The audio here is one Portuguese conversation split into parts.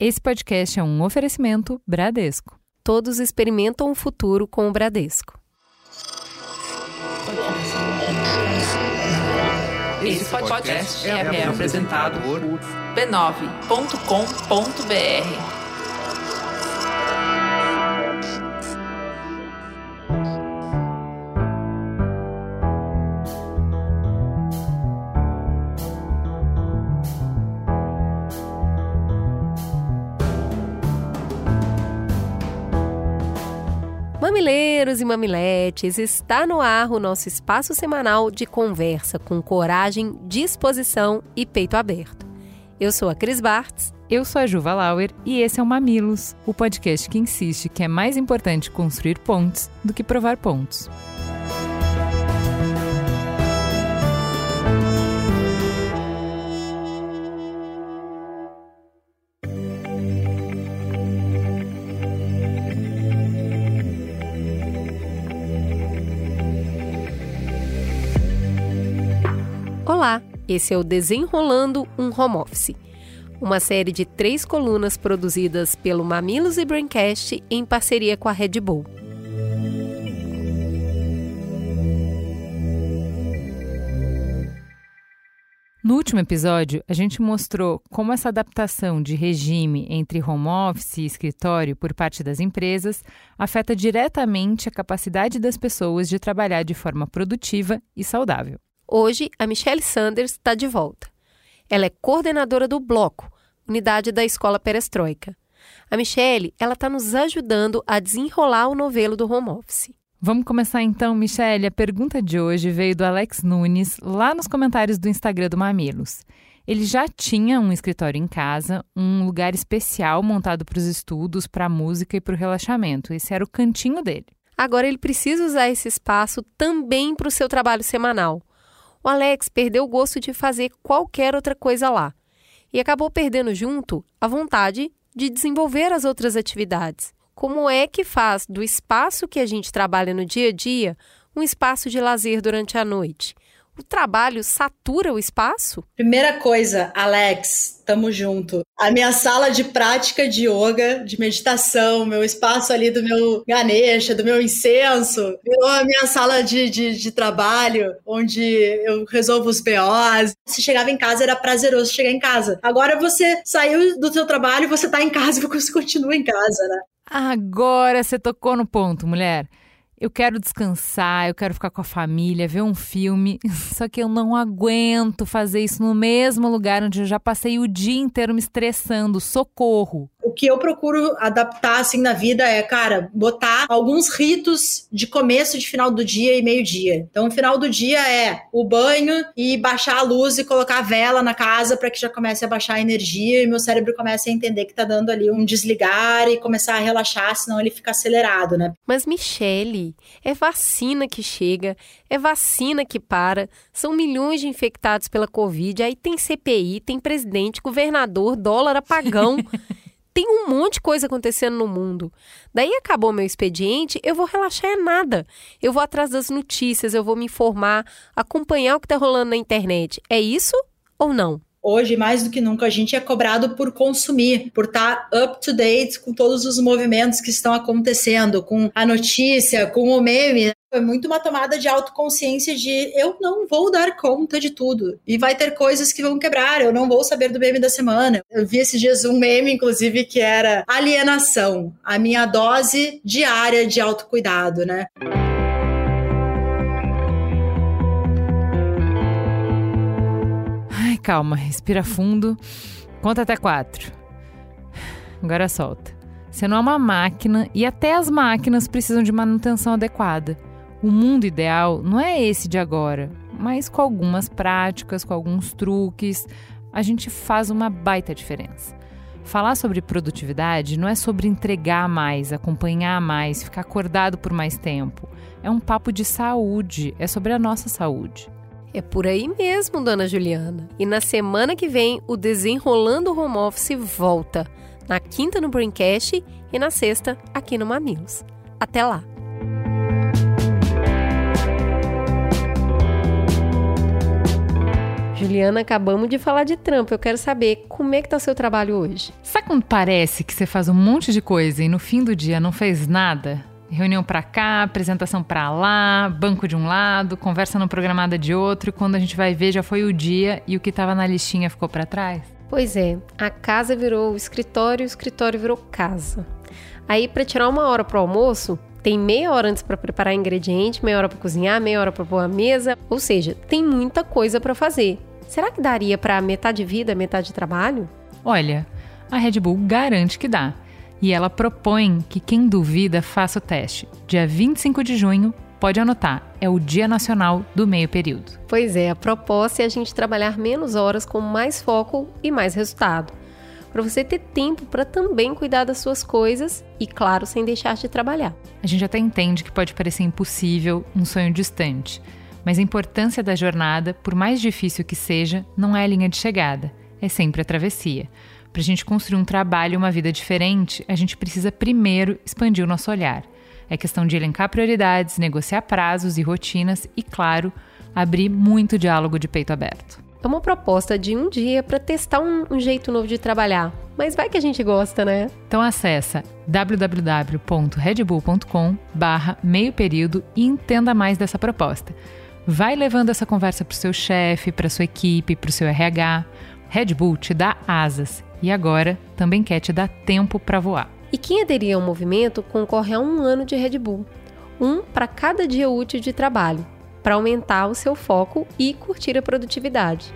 Esse podcast é um oferecimento Bradesco. Todos experimentam o futuro com o Bradesco. Esse podcast é, é apresentado por b9.com.br. E mamiletes, está no ar o nosso espaço semanal de conversa com coragem, disposição e peito aberto. Eu sou a Cris Bartz. Eu sou a Juva Lauer e esse é o Mamilos, o podcast que insiste que é mais importante construir pontes do que provar pontos. Esse é o Desenrolando um Home Office, uma série de três colunas produzidas pelo Mamilos e Braincast em parceria com a Red Bull. No último episódio, a gente mostrou como essa adaptação de regime entre home office e escritório por parte das empresas afeta diretamente a capacidade das pessoas de trabalhar de forma produtiva e saudável. Hoje, a Michelle Sanders está de volta. Ela é coordenadora do Bloco, unidade da Escola Perestroika. A Michelle, ela está nos ajudando a desenrolar o novelo do home office. Vamos começar então, Michelle. A pergunta de hoje veio do Alex Nunes, lá nos comentários do Instagram do Mamilos. Ele já tinha um escritório em casa, um lugar especial montado para os estudos, para a música e para o relaxamento. Esse era o cantinho dele. Agora ele precisa usar esse espaço também para o seu trabalho semanal o Alex perdeu o gosto de fazer qualquer outra coisa lá e acabou perdendo junto a vontade de desenvolver as outras atividades. Como é que faz do espaço que a gente trabalha no dia a dia um espaço de lazer durante a noite? O trabalho satura o espaço? Primeira coisa, Alex, tamo junto. A minha sala de prática de yoga, de meditação, meu espaço ali do meu Ganesha, do meu incenso, virou a minha sala de, de, de trabalho, onde eu resolvo os BOs. Se chegava em casa, era prazeroso chegar em casa. Agora você saiu do seu trabalho, você tá em casa e você continua em casa, né? Agora você tocou no ponto, mulher. Eu quero descansar, eu quero ficar com a família, ver um filme, só que eu não aguento fazer isso no mesmo lugar onde eu já passei o dia inteiro me estressando. Socorro! O que eu procuro adaptar assim na vida é, cara, botar alguns ritos de começo de final do dia e meio-dia. Então, o final do dia é o banho e baixar a luz e colocar a vela na casa para que já comece a baixar a energia e meu cérebro comece a entender que tá dando ali um desligar e começar a relaxar, senão ele fica acelerado, né? Mas Michele, é vacina que chega, é vacina que para, são milhões de infectados pela Covid, aí tem CPI, tem presidente, governador, dólar apagão. tem um monte de coisa acontecendo no mundo. Daí acabou meu expediente, eu vou relaxar é nada. Eu vou atrás das notícias, eu vou me informar, acompanhar o que está rolando na internet. É isso ou não? Hoje, mais do que nunca, a gente é cobrado por consumir, por estar tá up to date com todos os movimentos que estão acontecendo, com a notícia, com o meme. Foi muito uma tomada de autoconsciência de eu não vou dar conta de tudo. E vai ter coisas que vão quebrar, eu não vou saber do meme da semana. Eu vi esses dias um meme, inclusive, que era alienação, a minha dose diária de autocuidado, né? Calma, respira fundo, conta até quatro. Agora solta. Você não é uma máquina e até as máquinas precisam de manutenção adequada. O mundo ideal não é esse de agora, mas com algumas práticas, com alguns truques, a gente faz uma baita diferença. Falar sobre produtividade não é sobre entregar mais, acompanhar mais, ficar acordado por mais tempo. É um papo de saúde, é sobre a nossa saúde. É por aí mesmo, dona Juliana. E na semana que vem, o Desenrolando Home Office volta. Na quinta no Braincast e na sexta aqui no Mamilos. Até lá! Juliana, acabamos de falar de trampo. Eu quero saber como é que tá o seu trabalho hoje. Sabe quando parece que você faz um monte de coisa e no fim do dia não fez nada? Reunião para cá, apresentação para lá, banco de um lado, conversa não programada de outro, e quando a gente vai ver já foi o dia e o que estava na listinha ficou para trás? Pois é, a casa virou o escritório, o escritório virou casa. Aí para tirar uma hora pro almoço, tem meia hora antes para preparar ingrediente, meia hora para cozinhar, meia hora para pôr a mesa, ou seja, tem muita coisa para fazer. Será que daria para metade vida, metade trabalho? Olha, a Red Bull garante que dá. E ela propõe que quem duvida faça o teste. Dia 25 de junho, pode anotar, é o Dia Nacional do Meio Período. Pois é, a proposta é a gente trabalhar menos horas com mais foco e mais resultado. Para você ter tempo para também cuidar das suas coisas e, claro, sem deixar de trabalhar. A gente até entende que pode parecer impossível, um sonho distante, mas a importância da jornada, por mais difícil que seja, não é a linha de chegada, é sempre a travessia. Para a gente construir um trabalho e uma vida diferente, a gente precisa primeiro expandir o nosso olhar. É questão de elencar prioridades, negociar prazos e rotinas e, claro, abrir muito diálogo de peito aberto. É uma proposta de um dia para testar um, um, jeito novo de trabalhar. Mas vai que a gente gosta, né? Então acessa www.redbull.com barra meio período e entenda mais dessa proposta. Vai levando essa conversa para o seu chefe, para sua equipe, para o seu RH. Red Bull te dá asas e agora também quer te dar tempo para voar. E quem aderir ao movimento concorre a um ano de Red Bull, um para cada dia útil de trabalho, para aumentar o seu foco e curtir a produtividade.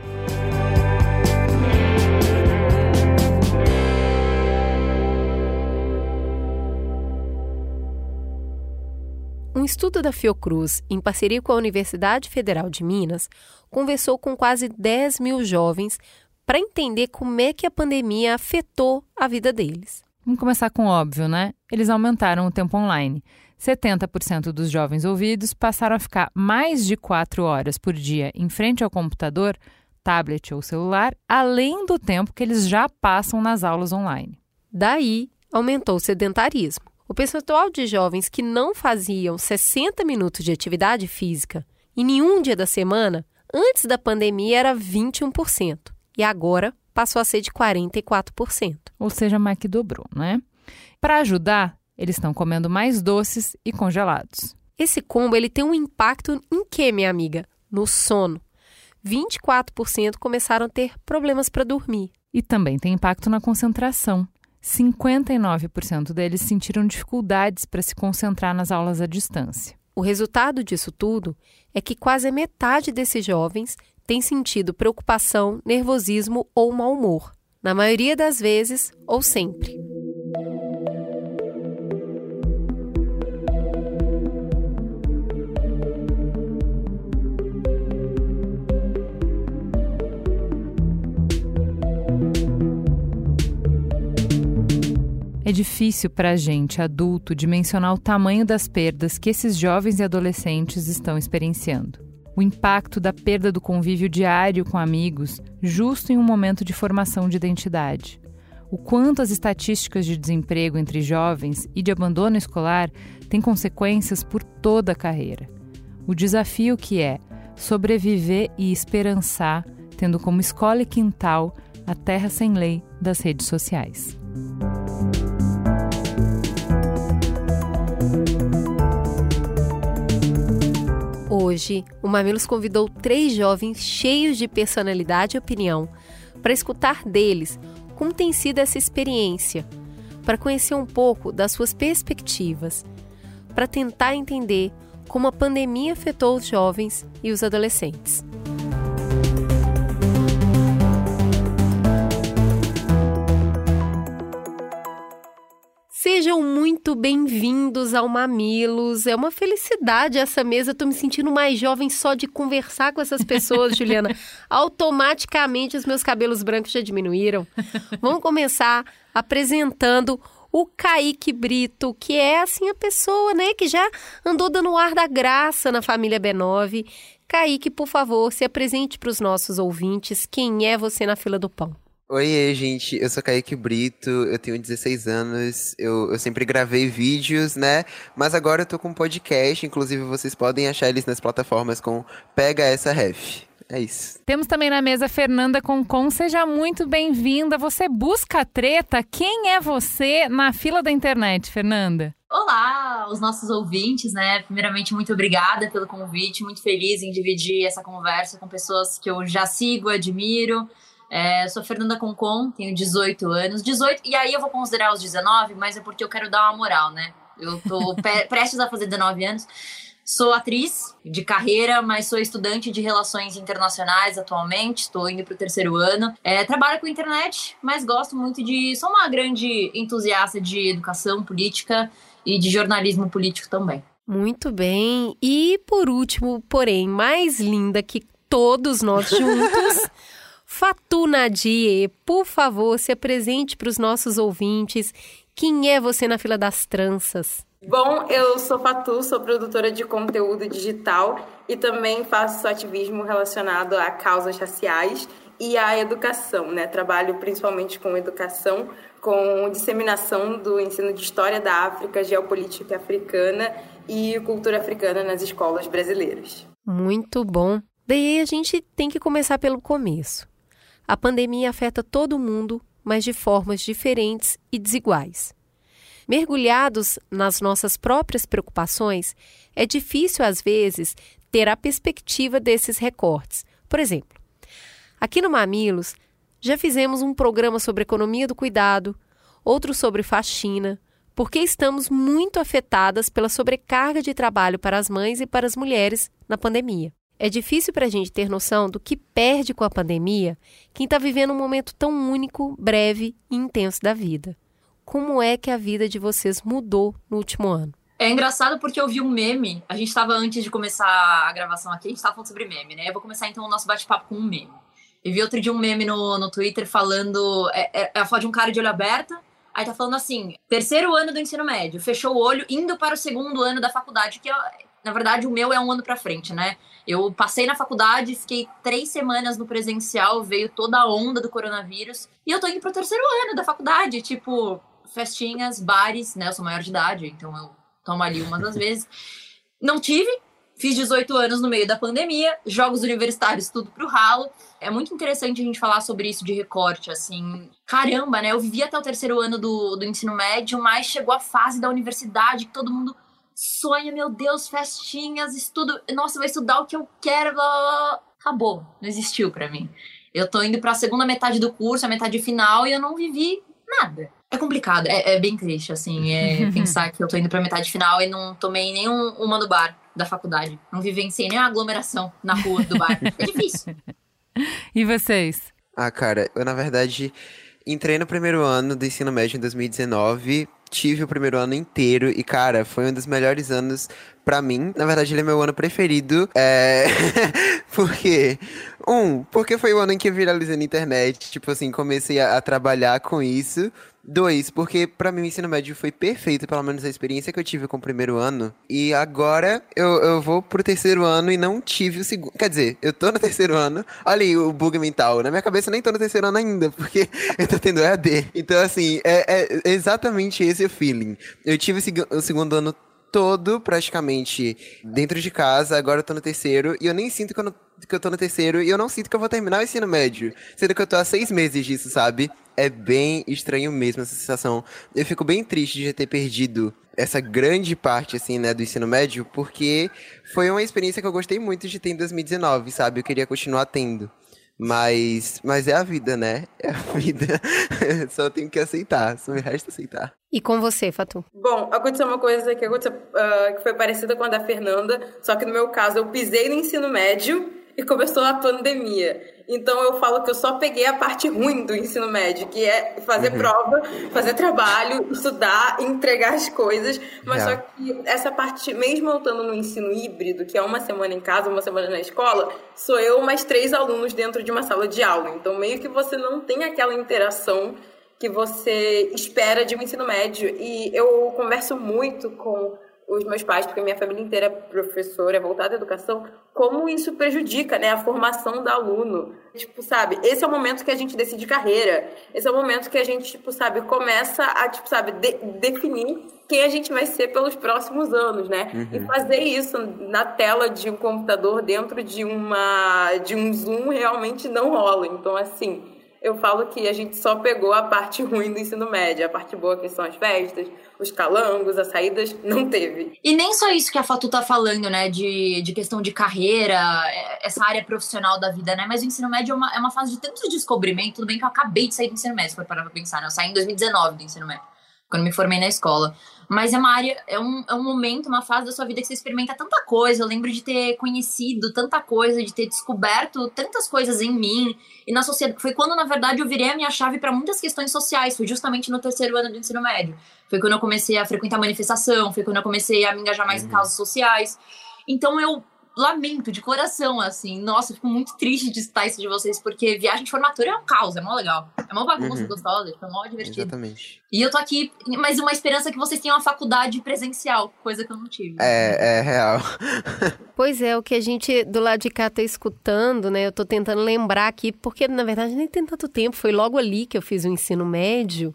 Um estudo da Fiocruz, em parceria com a Universidade Federal de Minas, conversou com quase 10 mil jovens para entender como é que a pandemia afetou a vida deles. Vamos começar com o óbvio, né? Eles aumentaram o tempo online. 70% dos jovens ouvidos passaram a ficar mais de 4 horas por dia em frente ao computador, tablet ou celular, além do tempo que eles já passam nas aulas online. Daí, aumentou o sedentarismo. O percentual de jovens que não faziam 60 minutos de atividade física em nenhum dia da semana, antes da pandemia era 21% e agora passou a ser de 44%. Ou seja, mais que dobrou, né? Para ajudar, eles estão comendo mais doces e congelados. Esse combo ele tem um impacto em que, minha amiga? No sono. 24% começaram a ter problemas para dormir. E também tem impacto na concentração. 59% deles sentiram dificuldades para se concentrar nas aulas à distância. O resultado disso tudo é que quase metade desses jovens tem sentido preocupação, nervosismo ou mau humor, na maioria das vezes ou sempre. É difícil para a gente, adulto, dimensionar o tamanho das perdas que esses jovens e adolescentes estão experienciando o impacto da perda do convívio diário com amigos, justo em um momento de formação de identidade. O quanto as estatísticas de desemprego entre jovens e de abandono escolar têm consequências por toda a carreira. O desafio que é sobreviver e esperançar, tendo como escola e quintal a terra sem lei das redes sociais. Hoje, o Mamilos convidou três jovens cheios de personalidade e opinião para escutar deles como tem sido essa experiência, para conhecer um pouco das suas perspectivas, para tentar entender como a pandemia afetou os jovens e os adolescentes. Sejam muito bem-vindos ao Mamilos. É uma felicidade essa mesa. Estou me sentindo mais jovem só de conversar com essas pessoas, Juliana. Automaticamente os meus cabelos brancos já diminuíram. Vamos começar apresentando o Kaique Brito, que é assim a pessoa, né, que já andou dando ar da graça na família B9. Kaique, por favor, se apresente para os nossos ouvintes. Quem é você na fila do pão? Oi, gente, eu sou Kaique Brito, eu tenho 16 anos, eu, eu sempre gravei vídeos, né? Mas agora eu tô com um podcast, inclusive vocês podem achar eles nas plataformas com Pega Essa Ref. É isso. Temos também na mesa Fernanda Concon. Seja muito bem-vinda. Você busca treta? Quem é você na fila da internet, Fernanda? Olá, os nossos ouvintes, né? Primeiramente, muito obrigada pelo convite. Muito feliz em dividir essa conversa com pessoas que eu já sigo, admiro. É, sou Fernanda Concon, tenho 18 anos. 18, e aí eu vou considerar os 19, mas é porque eu quero dar uma moral, né? Eu tô prestes a fazer 19 anos. Sou atriz de carreira, mas sou estudante de relações internacionais atualmente. Estou indo para o terceiro ano. É, trabalho com internet, mas gosto muito de. Sou uma grande entusiasta de educação política e de jornalismo político também. Muito bem. E por último, porém, mais linda que todos nós juntos. Fatu Nadie, por favor, se apresente para os nossos ouvintes. Quem é você na fila das tranças? Bom, eu sou Fatu, sou produtora de conteúdo digital e também faço ativismo relacionado a causas raciais e à educação, né? Trabalho principalmente com educação, com disseminação do ensino de história da África, geopolítica africana e cultura africana nas escolas brasileiras. Muito bom. Daí a gente tem que começar pelo começo. A pandemia afeta todo mundo, mas de formas diferentes e desiguais. Mergulhados nas nossas próprias preocupações, é difícil às vezes ter a perspectiva desses recortes. Por exemplo, aqui no Mamilos já fizemos um programa sobre economia do cuidado, outro sobre faxina, porque estamos muito afetadas pela sobrecarga de trabalho para as mães e para as mulheres na pandemia. É difícil para a gente ter noção do que perde com a pandemia quem está vivendo um momento tão único, breve e intenso da vida como é que a vida de vocês mudou no último ano? É engraçado porque eu vi um meme. A gente estava antes de começar a gravação aqui, a gente estava falando sobre meme, né? Eu vou começar então o nosso bate-papo com um meme. Eu vi outro dia um meme no, no Twitter falando. É, é, é a foto de um cara de olho aberto. Aí tá falando assim: terceiro ano do ensino médio, fechou o olho, indo para o segundo ano da faculdade, que na verdade o meu é um ano para frente, né? Eu passei na faculdade, fiquei três semanas no presencial, veio toda a onda do coronavírus, e eu tô indo pro terceiro ano da faculdade, tipo, festinhas, bares, né? Eu sou maior de idade, então eu tomo ali uma das vezes. Não tive, fiz 18 anos no meio da pandemia, jogos universitários, tudo pro ralo. É muito interessante a gente falar sobre isso de recorte, assim. Caramba, né? Eu vivi até o terceiro ano do, do ensino médio, mas chegou a fase da universidade que todo mundo sonha, meu Deus, festinhas, estudo. Nossa, vou estudar o que eu quero, blá, blá, blá. Acabou, não existiu para mim. Eu tô indo para a segunda metade do curso, a metade final, e eu não vivi nada. É complicado, é, é bem triste, assim, é pensar que eu tô indo pra metade final e não tomei nenhum uma do bar da faculdade. Não vivenciei nem a aglomeração na rua do bar. É difícil. E vocês? Ah, cara, eu na verdade entrei no primeiro ano do ensino médio em 2019 tive o primeiro ano inteiro e, cara, foi um dos melhores anos para mim. Na verdade, ele é meu ano preferido. É. porque. Um, porque foi o ano em que eu viralizei na internet. Tipo assim, comecei a, a trabalhar com isso. Dois, porque para mim o ensino médio foi perfeito, pelo menos a experiência que eu tive com o primeiro ano. E agora eu, eu vou pro terceiro ano e não tive o segundo. Quer dizer, eu tô no terceiro ano. Olha aí o bug mental. Na minha cabeça eu nem tô no terceiro ano ainda, porque eu tô tendo EAD. Então, assim, é, é exatamente esse o feeling. Eu tive o segundo ano todo praticamente dentro de casa, agora eu tô no terceiro, e eu nem sinto que eu, no, que eu tô no terceiro, e eu não sinto que eu vou terminar o ensino médio, sendo que eu tô há seis meses disso, sabe? É bem estranho mesmo essa sensação. Eu fico bem triste de ter perdido essa grande parte, assim, né, do ensino médio, porque foi uma experiência que eu gostei muito de ter em 2019, sabe? Eu queria continuar tendo. Mas, mas é a vida, né? É a vida. Só tenho que aceitar, só me resta aceitar. E com você, Fatu? Bom, aconteceu uma coisa que, aconteceu, uh, que foi parecida com a da Fernanda, só que no meu caso eu pisei no ensino médio e começou a pandemia. Então eu falo que eu só peguei a parte ruim do ensino médio, que é fazer uhum. prova, fazer trabalho, estudar, entregar as coisas. Mas só que essa parte, mesmo eu estando no ensino híbrido, que é uma semana em casa, uma semana na escola, sou eu mais três alunos dentro de uma sala de aula. Então meio que você não tem aquela interação que você espera de um ensino médio. E eu converso muito com os meus pais, porque minha família inteira é professora, é voltada à educação, como isso prejudica, né, a formação do aluno. Tipo, sabe, esse é o momento que a gente decide carreira. Esse é o momento que a gente, tipo, sabe, começa a, tipo, sabe, de definir quem a gente vai ser pelos próximos anos, né? Uhum. E fazer isso na tela de um computador dentro de uma de um Zoom realmente não rola. Então, assim, eu falo que a gente só pegou a parte ruim do ensino médio. A parte boa que são as festas, os calangos, as saídas, não teve. E nem só isso que a Fatu tá falando, né? De, de questão de carreira, é, essa área profissional da vida, né? Mas o ensino médio é uma, é uma fase de tanto descobrimento. Tudo bem que eu acabei de sair do ensino médio, se for parar pra pensar, né? Eu saí em 2019 do ensino médio quando me formei na escola. Mas é uma área, é um, é um momento, uma fase da sua vida que você experimenta tanta coisa. Eu lembro de ter conhecido tanta coisa, de ter descoberto tantas coisas em mim e na sociedade. Foi quando, na verdade, eu virei a minha chave para muitas questões sociais. Foi justamente no terceiro ano do ensino médio. Foi quando eu comecei a frequentar manifestação, foi quando eu comecei a me engajar mais uhum. em causas sociais. Então eu lamento de coração, assim. Nossa, eu fico muito triste de estar isso de vocês, porque viagem de formatura é um caos, é mó legal. É uma bagunça uhum. gostosa, é mó divertido. Exatamente. E eu tô aqui, mas uma esperança que vocês tenham uma faculdade presencial, coisa que eu não tive. É, é real. pois é, o que a gente do lado de cá tá escutando, né? Eu tô tentando lembrar aqui, porque na verdade nem tem tanto tempo, foi logo ali que eu fiz o ensino médio.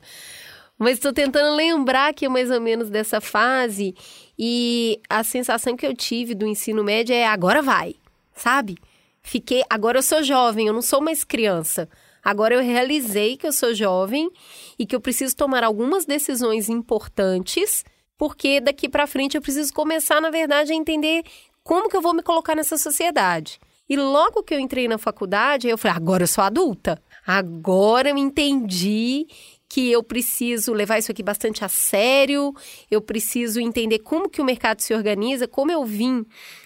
Mas estou tentando lembrar aqui mais ou menos dessa fase e a sensação que eu tive do ensino médio é agora vai, sabe? Fiquei, agora eu sou jovem, eu não sou mais criança. Agora eu realizei que eu sou jovem e que eu preciso tomar algumas decisões importantes, porque daqui para frente eu preciso começar, na verdade, a entender como que eu vou me colocar nessa sociedade. E logo que eu entrei na faculdade, eu falei: agora eu sou adulta. Agora eu entendi que eu preciso levar isso aqui bastante a sério, eu preciso entender como que o mercado se organiza, como eu vim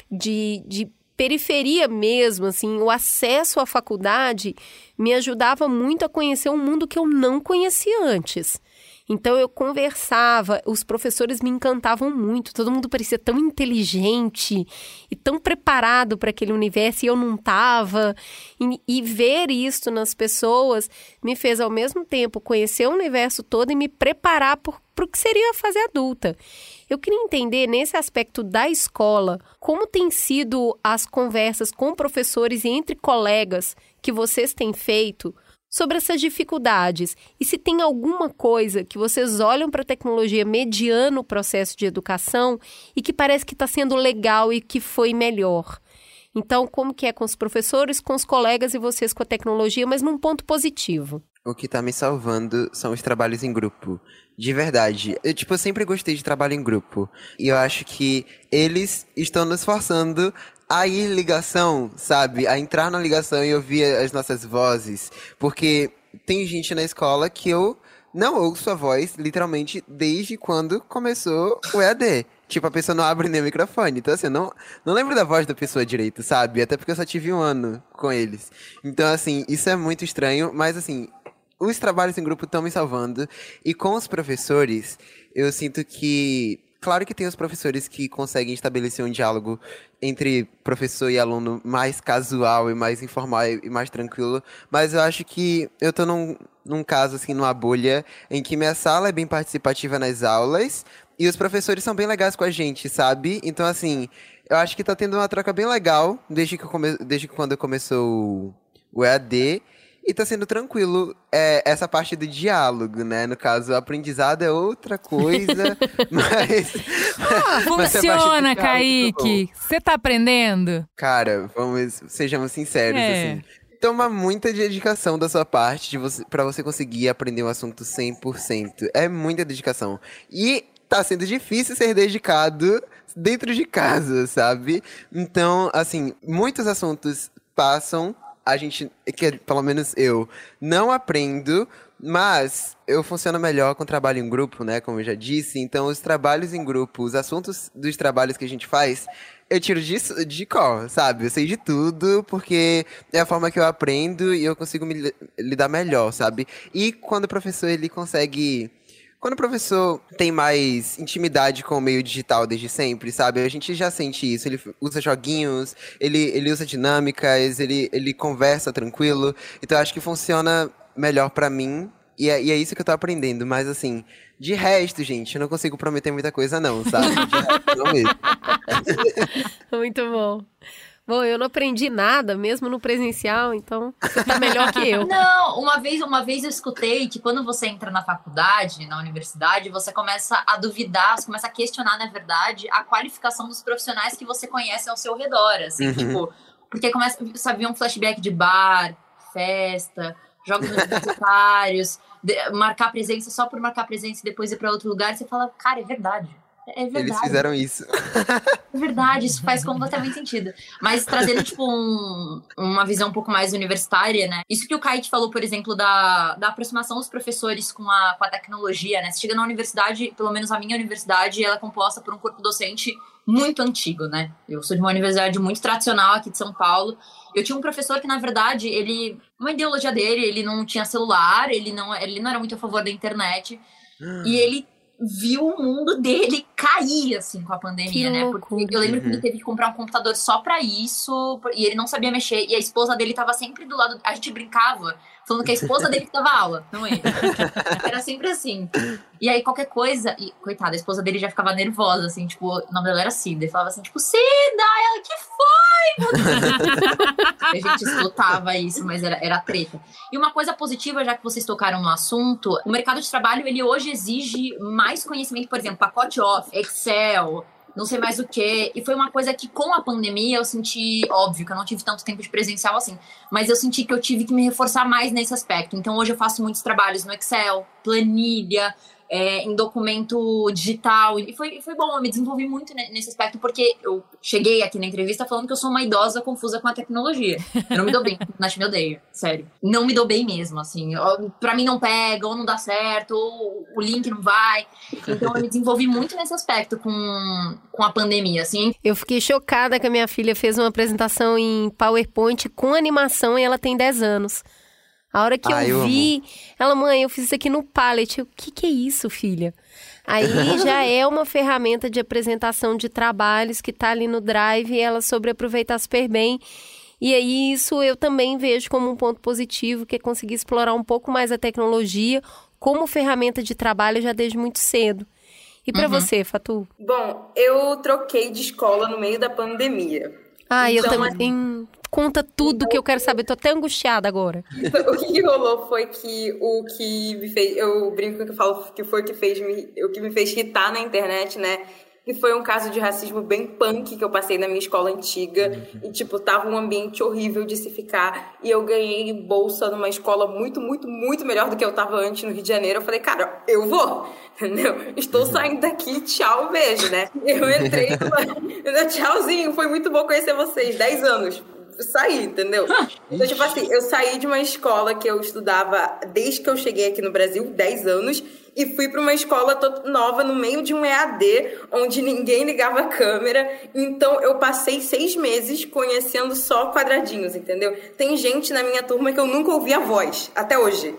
de, de periferia mesmo, assim, o acesso à faculdade me ajudava muito a conhecer um mundo que eu não conhecia antes. Então eu conversava, os professores me encantavam muito, todo mundo parecia tão inteligente e tão preparado para aquele universo e eu não estava. E, e, ver isso nas pessoas me fez ao mesmo tempo conhecer o universo todo e me preparar para o que seria a fase adulta. Eu queria entender nesse aspecto da escola como tem sido as conversas com professores e entre colegas que vocês têm feito sobre essas dificuldades e se tem alguma coisa que vocês olham para a tecnologia mediano o processo de educação e que parece que está sendo legal e que foi melhor. Então, como que é com os professores, com os colegas e vocês com a tecnologia, mas num ponto positivo? O que está me salvando são os trabalhos em grupo. De verdade. Eu, tipo, sempre gostei de trabalho em grupo. E eu acho que eles estão nos forçando a ir ligação, sabe? A entrar na ligação e ouvir as nossas vozes. Porque tem gente na escola que eu não ouço a voz, literalmente, desde quando começou o EAD. Tipo, a pessoa não abre nem o microfone. Então, assim, eu não, não lembro da voz da pessoa direito, sabe? Até porque eu só tive um ano com eles. Então, assim, isso é muito estranho. Mas, assim, os trabalhos em grupo estão me salvando. E com os professores, eu sinto que Claro que tem os professores que conseguem estabelecer um diálogo entre professor e aluno mais casual e mais informal e mais tranquilo, mas eu acho que eu tô num, num caso, assim, numa bolha, em que minha sala é bem participativa nas aulas e os professores são bem legais com a gente, sabe? Então, assim, eu acho que tá tendo uma troca bem legal desde que, come... desde quando começou o EAD. E tá sendo tranquilo é, essa parte do diálogo, né? No caso, o aprendizado é outra coisa, mas. Ah, funciona, mas Kaique! Você tá aprendendo? Cara, vamos, sejamos sinceros, é. assim. Toma muita dedicação da sua parte de você, para você conseguir aprender um assunto 100%. É muita dedicação. E tá sendo difícil ser dedicado dentro de casa, sabe? Então, assim, muitos assuntos passam a gente, que pelo menos eu, não aprendo, mas eu funciono melhor com trabalho em grupo, né? Como eu já disse. Então, os trabalhos em grupo, os assuntos dos trabalhos que a gente faz, eu tiro de, de cor, sabe? Eu sei de tudo, porque é a forma que eu aprendo e eu consigo me lidar melhor, sabe? E quando o professor ele consegue quando o professor tem mais intimidade com o meio digital desde sempre, sabe? A gente já sente isso. Ele usa joguinhos, ele, ele usa dinâmicas, ele, ele conversa tranquilo. Então acho que funciona melhor para mim E é, e é isso que eu tô aprendendo. Mas assim, de resto, gente, eu não consigo prometer muita coisa, não, sabe? De resto, não mesmo. Muito bom. Bom, eu não aprendi nada, mesmo no presencial, então você tá melhor que eu. Não, uma vez, uma vez eu escutei que quando você entra na faculdade, na universidade, você começa a duvidar, você começa a questionar, na verdade, a qualificação dos profissionais que você conhece ao seu redor, assim, Uhum. tipo, porque começa, sabe, um flashback de bar, festa, jogos universitários, de- marcar presença só por marcar presença e depois ir pra outro lugar, e você fala, cara, é verdade. É verdade. Eles fizeram isso. É verdade, isso faz completamente sentido. Mas trazendo, tipo, um- uma visão um pouco mais universitária, né? Isso que o Kite falou, por exemplo, da, da aproximação dos professores com a, com a tecnologia, né? Você chega na universidade, pelo menos a minha universidade, ela é composta por um corpo docente muito antigo, né? Eu sou de uma universidade muito tradicional aqui de São Paulo. Eu tinha um professor que, na verdade, ele. Uma ideologia dele, ele não tinha celular, ele não, ele não era muito a favor da internet. E ele viu o mundo dele cair, assim, com a pandemia, Que né? loucura. Porque eu lembro que Uhum. ele teve que comprar um computador só pra isso, e ele não sabia mexer, e a esposa dele tava sempre do lado. A gente brincava, falando que a esposa dele que dava aula, não ele. Era sempre assim. E aí, qualquer coisa, e coitada, a esposa dele já ficava nervosa, assim, tipo, o nome dela era Cida. Ele falava assim, tipo, Cida, ela que foi? a gente escutava isso, mas era, era treta. E uma coisa positiva, já que vocês tocaram no assunto, o mercado de trabalho, ele hoje exige mais conhecimento, por exemplo, pacote off, Excel, não sei mais o que. E foi uma coisa que com a pandemia eu senti, óbvio que eu não tive tanto tempo de presencial assim, mas eu senti que eu tive que me reforçar mais nesse aspecto. Então hoje eu faço muitos trabalhos no Excel, planilha, é, em documento digital. E foi, foi bom, eu me desenvolvi muito ne- nesse aspecto, porque eu cheguei aqui na entrevista falando que eu sou uma idosa confusa com a tecnologia. Eu não me dou bem, a internet me odeia, sério. Não me dou bem mesmo, assim. Pra mim não pega, ou não dá certo, ou o link não vai. Então eu me desenvolvi muito nesse aspecto com, com a pandemia, assim. Eu fiquei chocada que a minha filha fez uma apresentação em PowerPoint com animação e ela tem 10 anos. A hora que Ah, eu eu vi, ela, mãe, eu fiz isso aqui no Palette. Eu, o que, que é isso, filha? Aí já é uma ferramenta de apresentação de trabalhos que tá ali no Drive e ela soube aproveitar super bem. E aí isso eu também vejo como um ponto positivo, que é conseguir explorar um pouco mais a tecnologia como ferramenta de trabalho já desde muito cedo. E pra Uhum. você, Fatu? Bom, eu troquei de escola no meio da pandemia. Ah, eu Então, também. Conta tudo que eu quero saber. Tô até angustiada agora. o que, que rolou foi que o que me fez. Eu brinco que eu falo que foi o que fez me, o que me fez irritar na internet, né? E foi um caso de racismo bem punk que eu passei na minha escola antiga. E, tipo, tava um ambiente horrível de se ficar. E eu ganhei bolsa numa escola muito, muito, muito melhor do que eu tava antes no Rio de Janeiro. Eu falei, cara, eu vou, entendeu? Estou saindo daqui, tchau, beijo, né? Eu entrei, tchauzinho, foi muito bom conhecer vocês, 10 anos. Saí, entendeu? Então, tipo assim, eu saí de uma escola que eu estudava desde que eu cheguei aqui no Brasil, 10 anos, e fui para uma escola nova no meio de um EAD, onde ninguém ligava a câmera. Então, eu passei seis meses conhecendo só quadradinhos, entendeu? Tem gente na minha turma que eu nunca ouvi a voz, até hoje.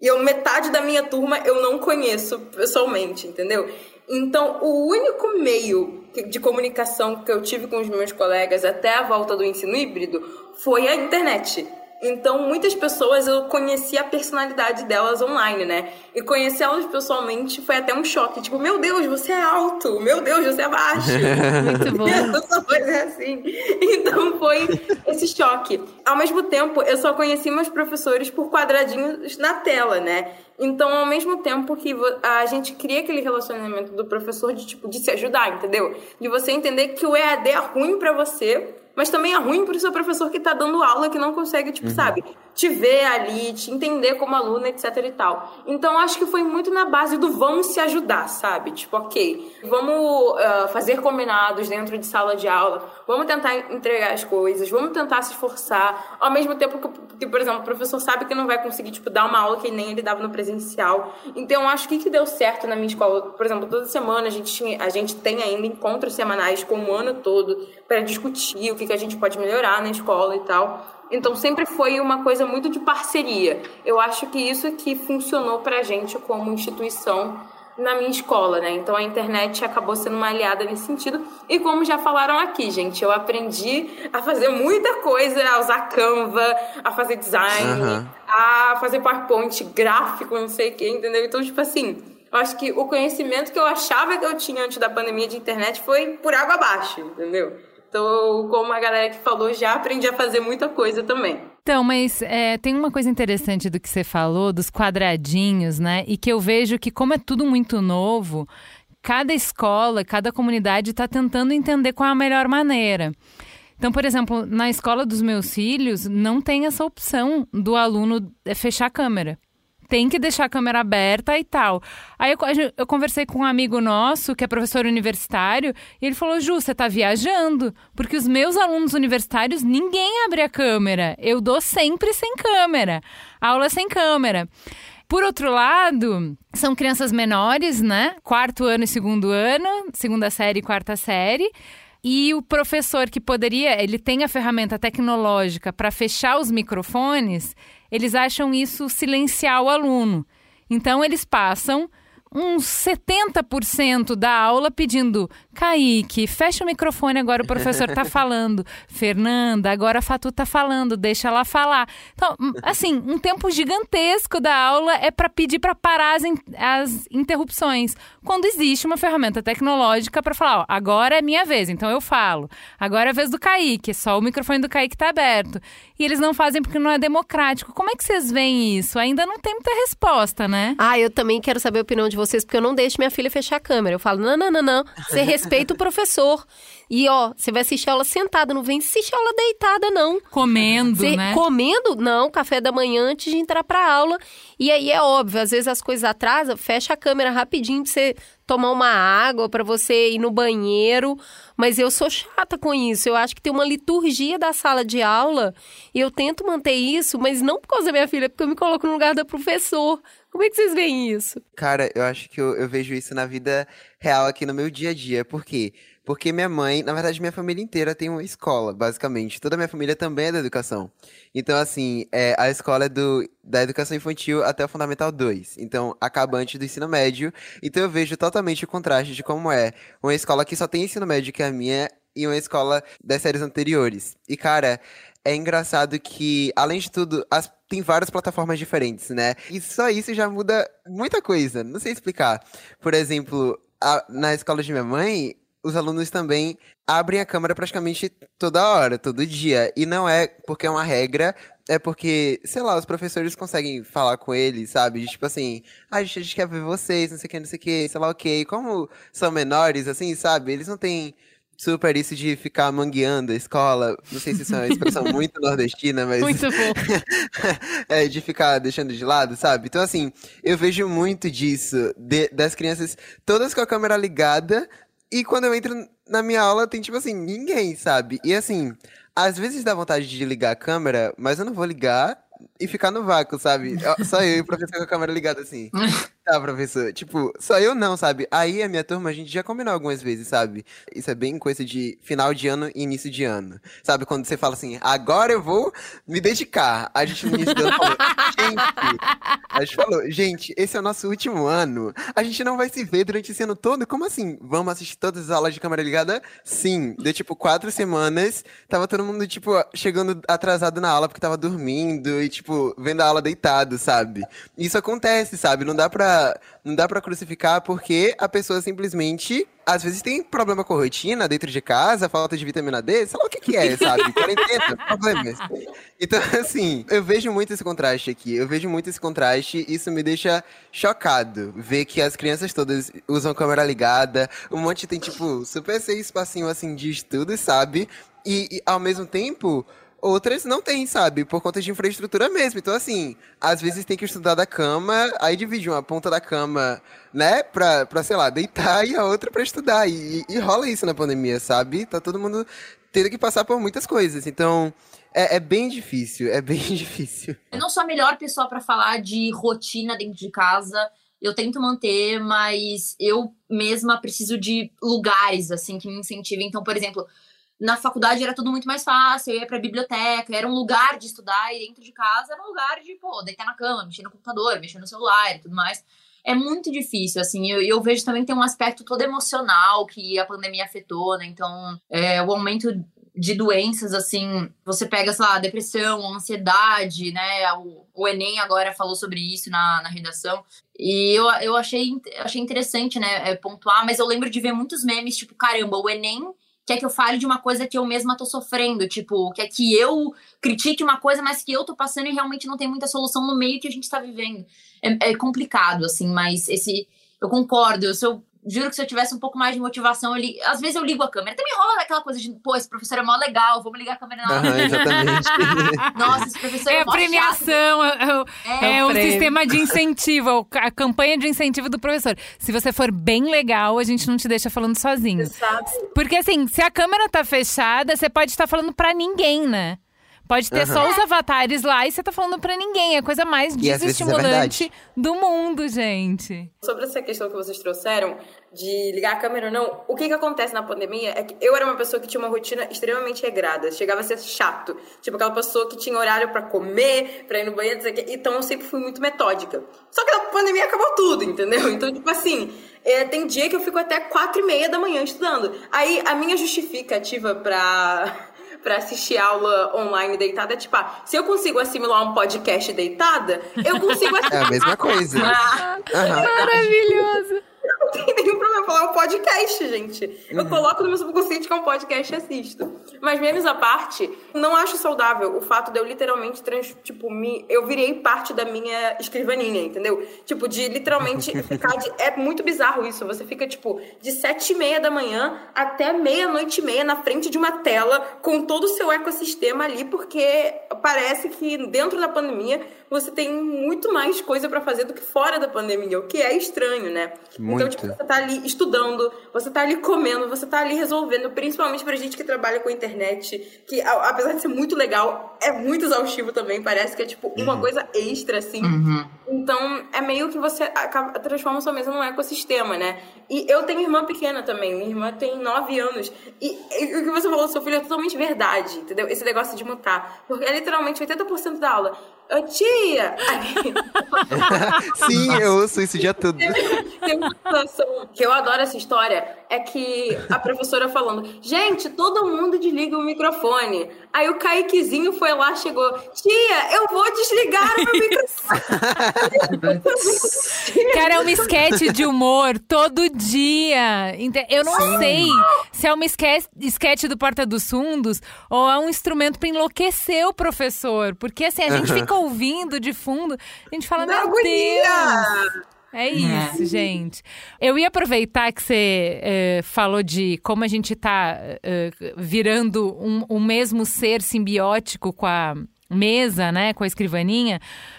E eu, metade da minha turma eu não conheço pessoalmente, entendeu? Então, o único meio de comunicação que eu tive com os meus colegas até a volta do ensino híbrido foi a internet. Então, muitas pessoas eu conheci a personalidade delas online, né? E conhecê-las pessoalmente foi até um choque. Tipo, meu Deus, você é alto! Meu Deus, você é baixo! Muito bom. Eu só coisa assim. Então foi esse choque. Ao mesmo tempo, eu só conheci meus professores por quadradinhos na tela, né? Então, ao mesmo tempo que a gente cria aquele relacionamento do professor de tipo de se ajudar, entendeu? De você entender que o EAD é ruim pra você, mas também é ruim pro seu professor que tá dando aula que não consegue, tipo, sabe, te ver ali, te entender como aluno, etc e tal. Então, acho que foi muito na base do vamos se ajudar, sabe? Tipo, ok, vamos ah, fazer combinados dentro de sala de aula, vamos tentar entregar as coisas, vamos tentar se esforçar, ao mesmo tempo que, que, por exemplo, o professor sabe que não vai conseguir, tipo, dar uma aula que nem ele dava no presencial. Então, acho que o que deu certo na minha escola, por exemplo, toda semana a gente, tinha, a gente tem ainda encontros semanais com o ano todo para discutir o que, que a gente pode melhorar na escola e tal. Então sempre foi uma coisa muito de parceria. Eu acho que isso é que funcionou pra gente como instituição na minha escola, né? Então a internet acabou sendo uma aliada nesse sentido. E como já falaram aqui, gente, eu aprendi a fazer muita coisa, a usar Canva, a fazer design, uhum. a fazer PowerPoint, gráfico, não sei o que, entendeu? Então, tipo assim, eu acho que o conhecimento que eu achava que eu tinha antes da pandemia de internet foi por água abaixo, entendeu? Então, como a galera que falou, já aprendi a fazer muita coisa também. Então, mas é, tem uma coisa interessante do que você falou, dos quadradinhos, né? E que eu vejo que, como é tudo muito novo, cada escola, cada comunidade está tentando entender qual é a melhor maneira. Então, por exemplo, na escola dos meus filhos, não tem essa opção do aluno fechar a câmera tem que deixar a câmera aberta e tal. Aí eu, eu, conversei com um amigo nosso, que é professor universitário, e ele falou: Ju, você tá viajando, porque os meus alunos universitários, ninguém abre a câmera. Eu dou sempre sem câmera. Aula sem câmera. Por outro lado, são crianças menores, né? Quarto ano e segundo ano, segunda série e quarta série. E o professor que poderia, ele tem a ferramenta tecnológica para fechar os microfones, eles acham isso silenciar o aluno. Então, eles passam uns 70% da aula pedindo Kaique, fecha o microfone agora, o professor está falando. Fernanda, agora a Fatu está falando, deixa ela falar. Então, assim, um tempo gigantesco da aula é para pedir para parar as, in as, interrupções. Quando existe uma ferramenta tecnológica para falar, ó, agora é minha vez, então eu falo. Agora é a vez do Kaique, só o microfone do Kaique está aberto. E eles não fazem porque não é democrático. Como é que vocês veem isso? Ainda não tem muita resposta, né? Ah, eu também quero saber a opinião de vocês, porque eu não deixo minha filha fechar a câmera. Eu falo, não, não, não, não. Você respeita o professor. E, ó, você vai assistir aula sentada, não vem assistir aula deitada, não. Comendo, Cê, né? Comendo, não, café da manhã antes de entrar pra aula. E aí é óbvio, às vezes as coisas atrasam, fecha a câmera rapidinho pra você tomar uma água, para você ir no banheiro. Mas eu sou chata com isso. Eu acho que tem uma liturgia da sala de aula e eu tento manter isso, mas não por causa da minha filha, porque eu me coloco no lugar da professor. Como é que vocês veem isso? Cara, eu acho que eu, eu vejo isso na vida real aqui no meu dia a dia. Por quê? Porque minha mãe, na verdade, minha família inteira tem uma escola, basicamente. Toda a minha família também é da educação. Então, assim, é, a escola é do, da educação infantil até o Fundamental 2. Então, acaba antes do ensino médio. Então, eu vejo totalmente o contraste de como é uma escola que só tem ensino médio, que é a minha, e uma escola das séries anteriores. E, cara, é engraçado que, além de tudo, as, tem várias plataformas diferentes, né? E só isso já muda muita coisa. Não sei explicar. Por exemplo, a, na escola de minha mãe, os alunos também abrem a câmera praticamente toda hora, todo dia. E não é porque é uma regra, é porque, sei lá, os professores conseguem falar com eles, sabe? Tipo assim, ah, a gente, a gente quer ver vocês, não sei o que, não sei o que, sei lá o okay. que. Como são menores, assim, sabe? Eles não têm super isso de ficar mangueando a escola. Não sei se isso é uma expressão muito nordestina, mas. Muito bom. é, de ficar deixando de lado, sabe? Então, assim, eu vejo muito disso, de, das crianças todas com a câmera ligada. E quando eu entro na minha aula, tem, tipo assim, ninguém, sabe? E assim, às vezes dá vontade de ligar a câmera, mas eu não vou ligar e ficar no vácuo, sabe? Só eu e o professor com a câmera ligada assim. Tá, professor. Tipo, só eu não, sabe? Aí a minha turma, a gente já combinou algumas vezes, sabe? Isso é bem coisa de final de ano e início de ano. Sabe? Quando você fala assim, agora eu vou me dedicar. A gente no início do ano falou, gente, a gente falou, gente, esse é o nosso último ano. A gente não vai se ver durante esse ano todo. Como assim? Vamos assistir todas as aulas de câmera ligada? Sim. Deu tipo quatro semanas. Tava todo mundo, tipo, chegando atrasado na aula porque tava dormindo e, tipo, vendo a aula deitado, sabe? Isso acontece, sabe? Não dá pra não dá para crucificar porque a pessoa simplesmente às vezes tem problema com rotina dentro de casa, falta de vitamina D, sei lá o que que é, sabe? Quarentena, problemas. Então, assim, eu vejo muito esse contraste aqui. Eu vejo muito esse contraste. Isso me deixa chocado. Ver que as crianças todas usam câmera ligada. Um monte tem, tipo, super seis espacinho, assim, de estudo, sabe? E, e ao mesmo tempo Outras não tem, sabe? Por conta de infraestrutura mesmo. Então, assim, às vezes tem que estudar da cama, aí divide uma ponta da cama, né, pra, pra sei lá, deitar e a outra pra estudar. E, e rola isso na pandemia, sabe? Tá todo mundo tendo que passar por muitas coisas. Então, é, é, bem difícil, é bem difícil. Eu não sou a melhor pessoa para falar de rotina dentro de casa. Eu tento manter, mas eu mesma preciso de lugares, assim, que me incentivem. Então, por exemplo, na faculdade era tudo muito mais fácil, eu ia pra biblioteca, era um lugar de estudar, e dentro de casa era um lugar de, pô, deitar na cama, mexer no computador, mexer no celular e tudo mais. é muito difícil, assim, eu, eu vejo também que tem um aspecto todo emocional que a pandemia afetou, né, então é, o aumento de doenças, assim, você pega, sei lá, depressão, ansiedade, né? O, o Enem agora falou sobre isso na, na redação. E eu, eu achei, achei interessante, né, é, pontuar, mas eu lembro de ver muitos memes, tipo, caramba, o Enem quer que eu fale de uma coisa que eu mesma tô sofrendo, tipo, quer que eu critique uma coisa, mas que eu tô passando e realmente não tem muita solução no meio que a gente tá vivendo. É, é complicado, assim, mas esse. Eu concordo, eu sou juro que se eu tivesse um pouco mais de motivação, eu li... às vezes eu ligo a câmera. Também rola aquela coisa de, pô, esse professor é mó legal, vamos ligar a câmera na hora. Uhum, exatamente. Nossa, esse professor é, é a premiação, é, é, é, o sistema de incentivo, a campanha de incentivo do professor. Se você for bem legal, a gente não te deixa falando sozinho. Exato. Porque assim, se a câmera tá fechada, você pode estar falando para ninguém, né? Pode ter uhum. só os avatares lá e você tá falando pra ninguém. É a coisa mais e é desestimulante é do mundo, gente. Sobre essa questão que vocês trouxeram, de ligar a câmera ou não, o que que acontece na pandemia é que eu era uma pessoa que tinha uma rotina extremamente regrada. Chegava a ser chato. Tipo, aquela pessoa que tinha horário para comer, pra ir no banheiro, então eu sempre fui muito metódica. Só que na pandemia acabou tudo, entendeu? Então, tipo assim, é, tem dia que eu fico até quatro e meia da manhã estudando. Aí, a minha justificativa pra para assistir aula online deitada, tipo, ah, se eu consigo assimilar um podcast deitada, eu consigo assimilar. É a mesma coisa. Ah, uhum. Maravilhoso falar um podcast, gente. Eu uhum. coloco no meu subconsciente que é um podcast e assisto. Mas menos a parte, não acho saudável o fato de eu literalmente, trans, tipo, me, eu virei parte da minha escrivaninha, entendeu? Tipo, de literalmente ficar de, É muito bizarro isso. Você fica, tipo, de sete e meia da manhã até meia-noite e meia na frente de uma tela com todo o seu ecossistema ali, porque parece que dentro da pandemia você tem muito mais coisa para fazer do que fora da pandemia, o que é estranho, né? Muito. Então, tipo, você tá ali estudando, você tá ali comendo, você tá ali resolvendo, principalmente pra gente que trabalha com internet, que apesar de ser muito legal, é muito exaustivo também, parece que é tipo uma uhum. coisa extra, assim. Uhum. Então, é meio que você acaba, transforma sua mesa num ecossistema, né? E eu tenho irmã pequena também, minha irmã tem 9 anos, e, e o que você falou do seu filho é totalmente verdade, entendeu? Esse negócio de mutar, porque é literalmente 80% da aula Ô tia! Sim, eu ouço isso o dia todo. Tem uma situação que eu adoro essa história. É que a professora falando, gente, todo mundo desliga o microfone. Aí o Kaiquezinho foi lá, chegou, tia, eu vou desligar o meu microfone. Cara, é uma esquete de humor todo dia. Eu não Sim. sei se é uma esquete do Porta dos Fundos ou é um instrumento para enlouquecer o professor. Porque assim, a gente fica ouvindo de fundo, a gente fala, meu Deus! É isso, é. gente. Eu ia aproveitar que você uh, falou de como a gente está uh, eh, virando um, um mesmo ser simbiótico com a mesa, né, com a escrivaninha,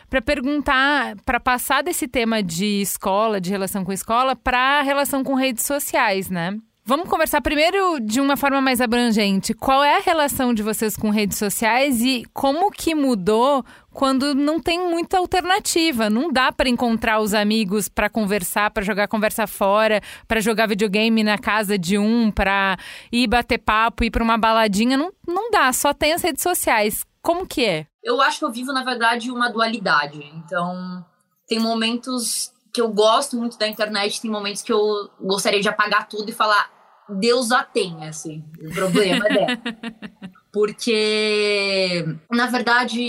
para perguntar, para passar desse tema de escola, de relação com escola, para relação com redes sociais, né? Vamos conversar primeiro de uma forma mais abrangente. Qual é a relação de vocês com redes sociais e como que mudou quando não tem muita alternativa? Não dá para encontrar os amigos para conversar, para jogar conversa fora, para jogar videogame na casa de um, para ir bater papo, ir para uma baladinha. Não, não dá, só tem as redes sociais. Como que é? Eu acho que eu vivo, na verdade, uma dualidade. Então, tem momentos que eu gosto muito da internet, tem momentos que eu gostaria de apagar tudo e falar Deus a tem, assim. O problema é Porque, na verdade,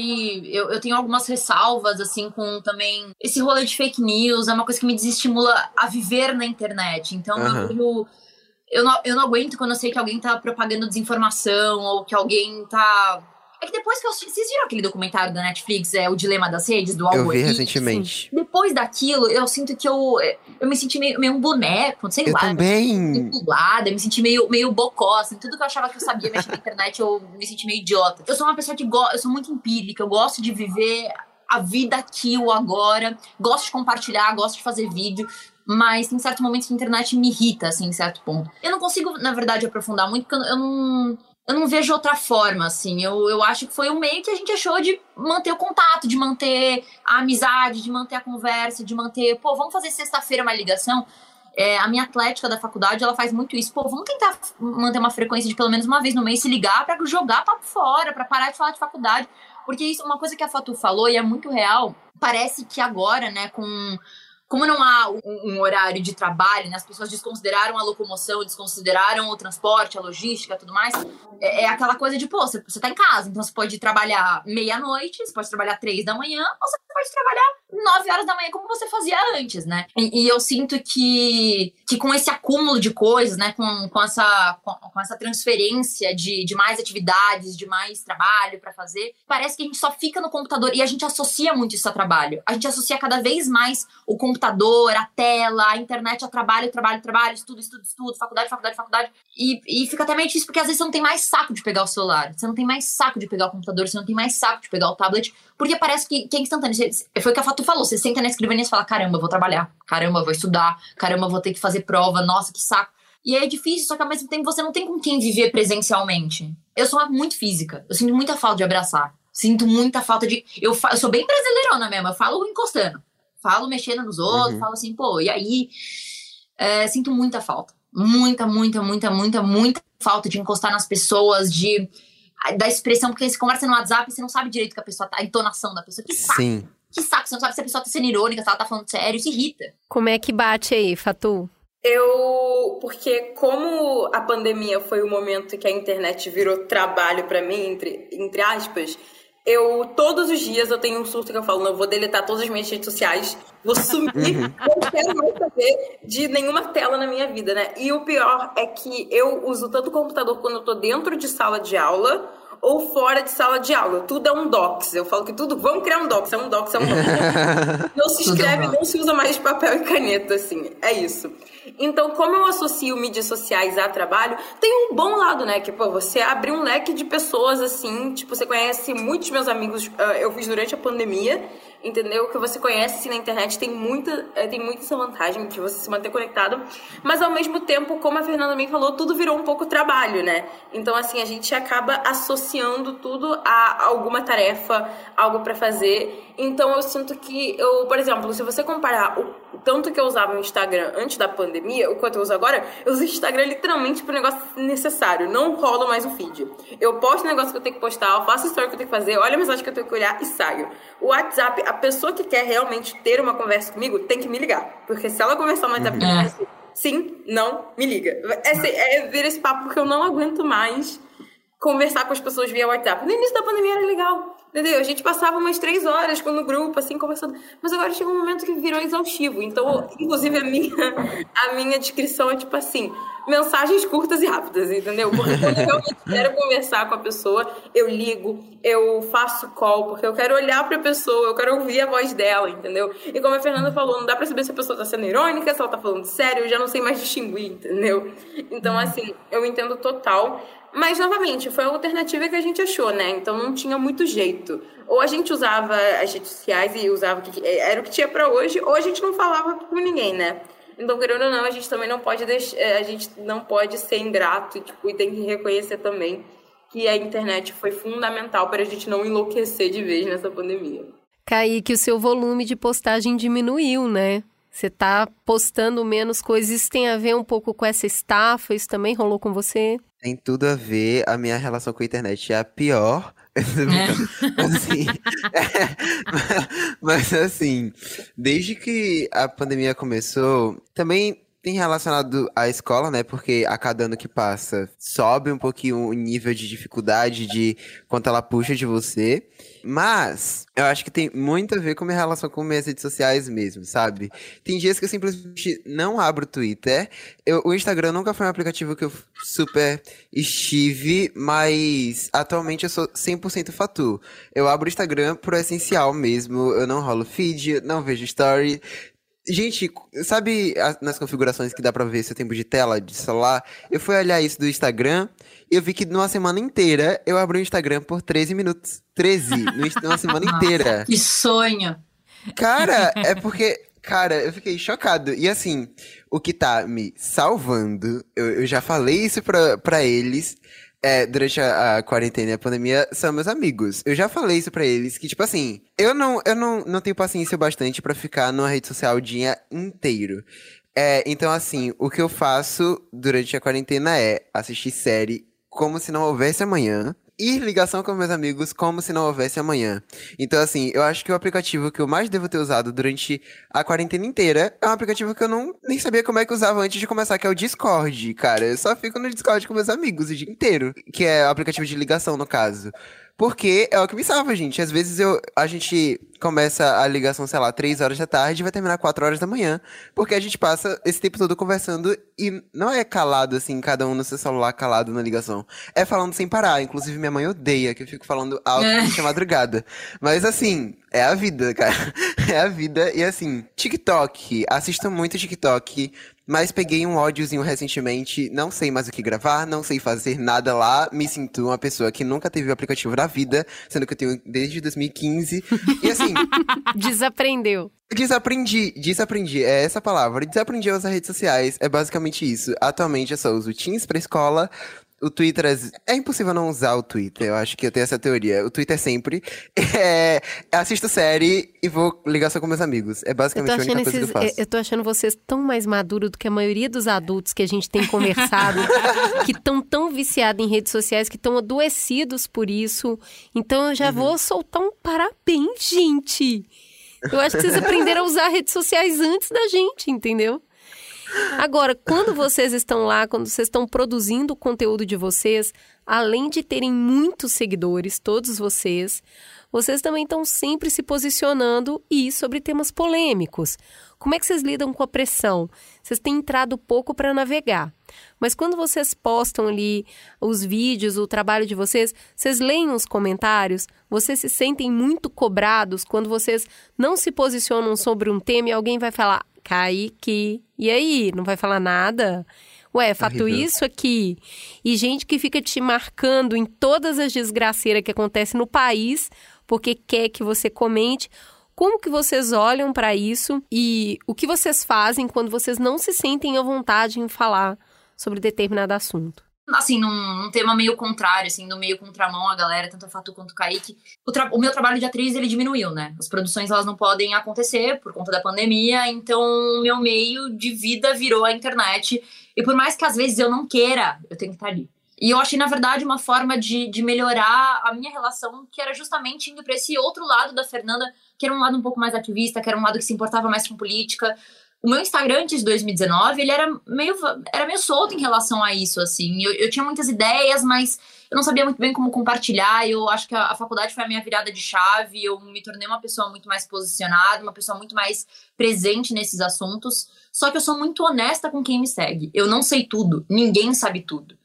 eu, eu tenho algumas ressalvas, assim, com também esse rolê de fake news, é uma coisa que me desestimula a viver na internet. Então, uhum. eu, eu, não, eu não aguento quando eu sei que alguém tá propagando desinformação ou que alguém tá é que depois que eu assisti. Vocês viram aquele documentário da Netflix, é O Dilema das Redes, do Al Eu vi recentemente. Depois daquilo, eu sinto que eu. Eu me senti meio, meio um boneco, sei eu lá. Também. Pulada, me senti meio, meio bocó, assim. Tudo que eu achava que eu sabia mexer na internet, eu me senti meio idiota. Eu sou uma pessoa que gosta. Eu sou muito empírica, eu gosto de viver a vida aqui, o agora. Gosto de compartilhar, gosto de fazer vídeo mas tem certos momentos que a internet me irrita, assim, em certo ponto. Eu não consigo, na verdade, aprofundar muito, porque eu não eu não vejo outra forma, assim. Eu, eu acho que foi um meio que a gente achou de manter o contato, de manter a amizade, de manter a conversa, de manter, pô, vamos fazer sexta-feira uma ligação. É, a minha atlética da faculdade, ela faz muito isso. Pô, vamos tentar manter uma frequência de pelo menos uma vez no mês se ligar para jogar papo fora, para parar de falar de faculdade. Porque isso, uma coisa que a Fatu falou e é muito real, parece que agora, né, com como não há um, um, horário de trabalho, né, as pessoas desconsideraram a locomoção, desconsideraram o transporte, a logística tudo mais, é, é aquela coisa de, pô, você, tá em casa, então você pode trabalhar meia-noite, você pode trabalhar três da manhã, ou você pode trabalhar nove horas da manhã, como você fazia antes, né? E, e, eu sinto que, que com esse acúmulo de coisas, né, com, com, essa, com, com essa transferência de, de mais atividades, de mais trabalho para fazer, parece que a gente só fica no computador e a gente associa muito isso a trabalho. A gente associa cada vez mais o computador computador, a tela, a internet, a trabalho, trabalho, trabalho, estudo, estudo, estudo, faculdade, faculdade, faculdade. E, e fica até meio difícil, porque às vezes você não tem mais saco de pegar o celular, você não tem mais saco de pegar o computador, você não tem mais saco de pegar o tablet, porque parece que, que é instantâneo. Foi o que a Fatu falou, você senta na escrivaninha e fala, caramba, vou trabalhar, caramba, vou estudar, caramba, vou ter que fazer prova, nossa, que saco. E é difícil, só que ao mesmo tempo você não tem com quem viver presencialmente. Eu sou muito física, eu sinto muita falta de abraçar. Sinto muita falta de. Eu, eu sou bem brasileirona mesmo, eu falo encostando falo mexendo nos outros, uhum. falo assim, pô, e aí é, sinto muita falta. Muita, muita, muita, muita, muita falta de encostar nas pessoas, de da expressão, porque você conversa no WhatsApp e você não sabe direito que a pessoa tá, a entonação da pessoa. Que saco. Sim. Que saco, você não sabe se a pessoa tá sendo irônica, se ela tá falando sério, isso irrita. Como é que bate aí, Fatu? Eu, porque como a pandemia foi o momento que a internet virou trabalho para mim, entre, entre aspas, eu, todos os dias, eu tenho um surto que eu falo, não, vou deletar todas as minhas redes sociais, vou sumir, uhum. não quero mais saber de nenhuma tela na minha vida, né? E o pior é que eu uso tanto o computador quando eu tô dentro de sala de aula, ou fora de sala de aula. Tudo é um docs. Eu falo que tudo, vamos criar um docs, é um docs, é um docs. não se escreve, não se usa mais papel e caneta, assim. É isso. Então, como eu associo mídias sociais a trabalho, tem um bom lado, né? Que, pô, você abre um leque de pessoas, assim, tipo, você conhece muitos meus amigos, uh, eu fiz durante a pandemia, entendeu? Que você conhece assim, na internet tem muita, eh, tem muita essa vantagem de você se manter conectado, mas ao mesmo tempo, como a Fernanda também falou, tudo virou um pouco trabalho, né? Então assim, a gente acaba associando tudo a alguma tarefa, algo para fazer. Então eu sinto que eu, por exemplo, se você comparar o tanto que eu usava o Instagram antes da pandemia, o quanto eu uso agora, eu uso o Instagram literalmente pro negócio necessário, não rolo mais o feed. Eu posto o negócio que eu tenho que postar, eu faço a história que eu tenho que fazer, olho a mensagem que eu tenho que olhar e saio. O WhatsApp, a pessoa que quer realmente ter uma conversa comigo tem que me ligar. Porque se ela conversar no WhatsApp, uhum. assim, sim, não, me liga. É, é vir esse papo porque eu não aguento mais conversar com as pessoas via WhatsApp. No início da pandemia era legal. Entendeu? A gente passava umas três horas no grupo, assim, conversando. Mas agora chegou um momento que virou exaustivo. Então, inclusive, a minha, a minha descrição é tipo assim: mensagens curtas e rápidas, entendeu? Porque quando eu realmente quero conversar com a pessoa, eu ligo, eu faço call, porque eu quero olhar pra pessoa, eu quero ouvir a voz dela, entendeu? E como a Fernanda falou, não dá pra saber se a pessoa tá sendo irônica, se ela tá falando sério, eu já não sei mais distinguir, entendeu? Então, assim, eu entendo total. Mas, novamente, foi a alternativa que a gente achou, né? Então não tinha muito jeito. Ou a gente usava as redes sociais e usava o que era o que tinha para hoje, ou a gente não falava com ninguém, né? Então, querendo ou não, a gente também não pode deixar, é, a gente não pode ser ingrato tipo, e tem que reconhecer também que a internet foi fundamental para a gente não enlouquecer de vez nessa pandemia. Kaique, o seu volume de postagem diminuiu, né? Você está postando menos coisas. Isso tem a ver um pouco com essa estafa? Isso também rolou com você? Tem tudo a ver. A minha relação com a internet é a pior. É. mas, assim, é, mas assim, desde que a pandemia começou, também tem relacionado à escola, né? Porque a cada ano que passa sobe um pouquinho o nível de dificuldade de quanto ela puxa de você. Mas eu acho que tem muito a ver com minha relação com minhas redes sociais mesmo, sabe? Tem dias que eu simplesmente não abro o Twitter. Eu, o Instagram nunca foi um aplicativo que eu super estive, mas atualmente eu sou 100% fatu. Eu abro o Instagram pro essencial mesmo. Eu não rolo feed, não vejo story. Gente, sabe nas configurações que dá pra ver seu tempo de tela de celular? Eu fui olhar isso do Instagram e eu vi que numa semana inteira eu abri o Instagram por 13 minutos. 13, numa semana inteira. Que sonho! Cara, é porque. Cara, eu fiquei chocado. E assim, o que tá me salvando, eu, eu já falei isso pra, pra eles é, durante a, a, quarentena e a pandemia são meus amigos. Eu já falei isso pra eles, que, tipo assim, eu não, eu não, não tenho paciência bastante para ficar numa rede social o dia inteiro. É, então, assim, o que eu faço durante a quarentena é assistir série como se não houvesse amanhã. Ir ligação com meus amigos como se não houvesse amanhã. Então, assim, eu acho que o aplicativo que eu mais devo ter usado durante a quarentena inteira é um aplicativo que eu não nem sabia como é que usava antes de começar, que é o Discord, cara. Eu só fico no Discord com meus amigos o dia inteiro, que é o aplicativo de ligação, no caso. Porque é o que me salva, gente. Às vezes eu, a gente começa a ligação, sei lá, 3 horas da tarde e vai terminar 4 horas da manhã. Porque a gente passa esse tempo todo conversando e não é calado, assim, cada um no seu celular calado na ligação. É falando sem parar. Inclusive, minha mãe odeia que eu fico falando alto É. durante a madrugada. Mas assim, é a vida, cara. É a vida. E assim, TikTok. Assisto muito TikTok. Mas peguei um ódiozinho recentemente, não sei mais o que gravar, não sei fazer nada lá, me sinto uma pessoa que nunca teve o aplicativo na vida, sendo que eu tenho desde 2015. E assim, Desaprendeu. desaprendi, desaprendi, é essa palavra. Desaprendi a usar redes sociais, é basicamente isso. Atualmente eu só uso Teams pra escola, o Twitter é... é impossível não usar o Twitter, eu acho que eu tenho essa teoria. O Twitter sempre. É... Assisto série e vou ligar só com meus amigos. É basicamente a única coisa esses, que eu faço. eu tô achando vocês tão mais maduros do que a maioria dos adultos que a gente tem conversado, que estão tão viciados em redes sociais, que estão adoecidos por isso. Então eu já Uhum. vou soltar um parabéns, gente. Eu acho que vocês aprenderam a usar redes sociais antes da gente, entendeu? Agora, quando vocês estão lá, quando vocês estão produzindo o conteúdo de vocês, além de terem muitos seguidores, todos vocês, vocês também estão sempre se posicionando e sobre temas polêmicos. Como é que vocês lidam com a pressão? Vocês têm entrado pouco para navegar. Mas quando vocês postam ali os vídeos, o trabalho de vocês, vocês leem os comentários? Vocês se sentem muito cobrados quando vocês não se posicionam sobre um tema e alguém vai falar, Kaique, e aí? Não vai falar nada? Ué, fato Horrível. isso aqui. E gente que fica te marcando em todas as desgraceiras que acontecem no país, porque quer que você comente. Como que vocês olham para isso e o que vocês fazem quando vocês não se sentem à vontade em falar sobre determinado assunto? Assim, num, num tema meio contrário, assim, no meio contramão a galera, tanto a Fatu quanto o Kaique, o, o meu trabalho de atriz, ele diminuiu, né? As produções, elas não podem acontecer por conta da pandemia, então meu meio de vida virou a internet. E por mais que às vezes eu não queira, eu tenho que estar ali. E eu achei, na verdade, uma forma de, de melhorar a minha relação, que era justamente indo para esse outro lado da Fernanda, que era um lado um pouco mais ativista, que era um lado que se importava mais com política. O meu Instagram antes de 2019, ele era meio, era meio solto em relação a isso, assim. Eu, eu tinha muitas ideias, mas eu não sabia muito bem como compartilhar. Eu acho que a, a faculdade foi a minha virada de chave. Eu me tornei uma pessoa muito mais posicionada, uma pessoa muito mais presente nesses assuntos. Só que eu sou muito honesta com quem me segue. Eu não sei tudo, ninguém sabe tudo.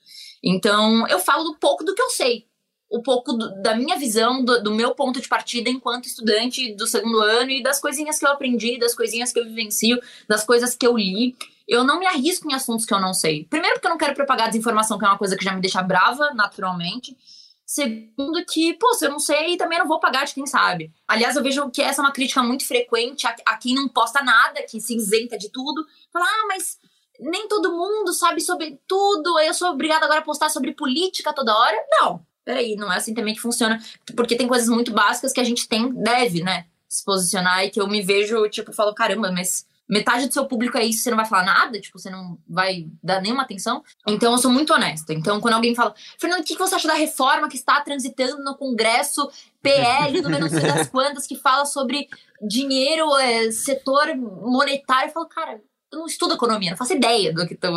Então, eu falo pouco do que eu sei. Um pouco do- da minha visão, do, do meu ponto de partida enquanto estudante do segundo ano e das coisinhas que eu aprendi, das coisinhas que eu vivencio, das coisas que eu li. Eu não me arrisco em assuntos que eu não sei. Primeiro, porque eu não quero propagar desinformação, que é uma coisa que já me deixa brava, naturalmente. Segundo, que, pô, se eu não sei, também não vou pagar de quem sabe. Aliás, eu vejo que essa é uma crítica muito frequente a, a quem não posta nada, que se isenta de tudo. Fala, ah, mas nem todo mundo sabe sobre tudo, eu sou obrigada agora a postar sobre política toda hora. Não, peraí, não é assim também que funciona. Porque tem coisas muito básicas que a gente tem, deve, né, se posicionar e que eu me vejo, tipo, falo, caramba, mas metade do seu público é isso, você não vai falar nada, tipo, você não vai dar nenhuma atenção. Então eu sou muito honesta. Então quando alguém fala, Fernando, o que você acha da reforma que está transitando no Congresso PL número não sei das quantas, que fala sobre dinheiro, é, setor monetário? Eu falo, cara, não estudo economia, não faço ideia do que tô,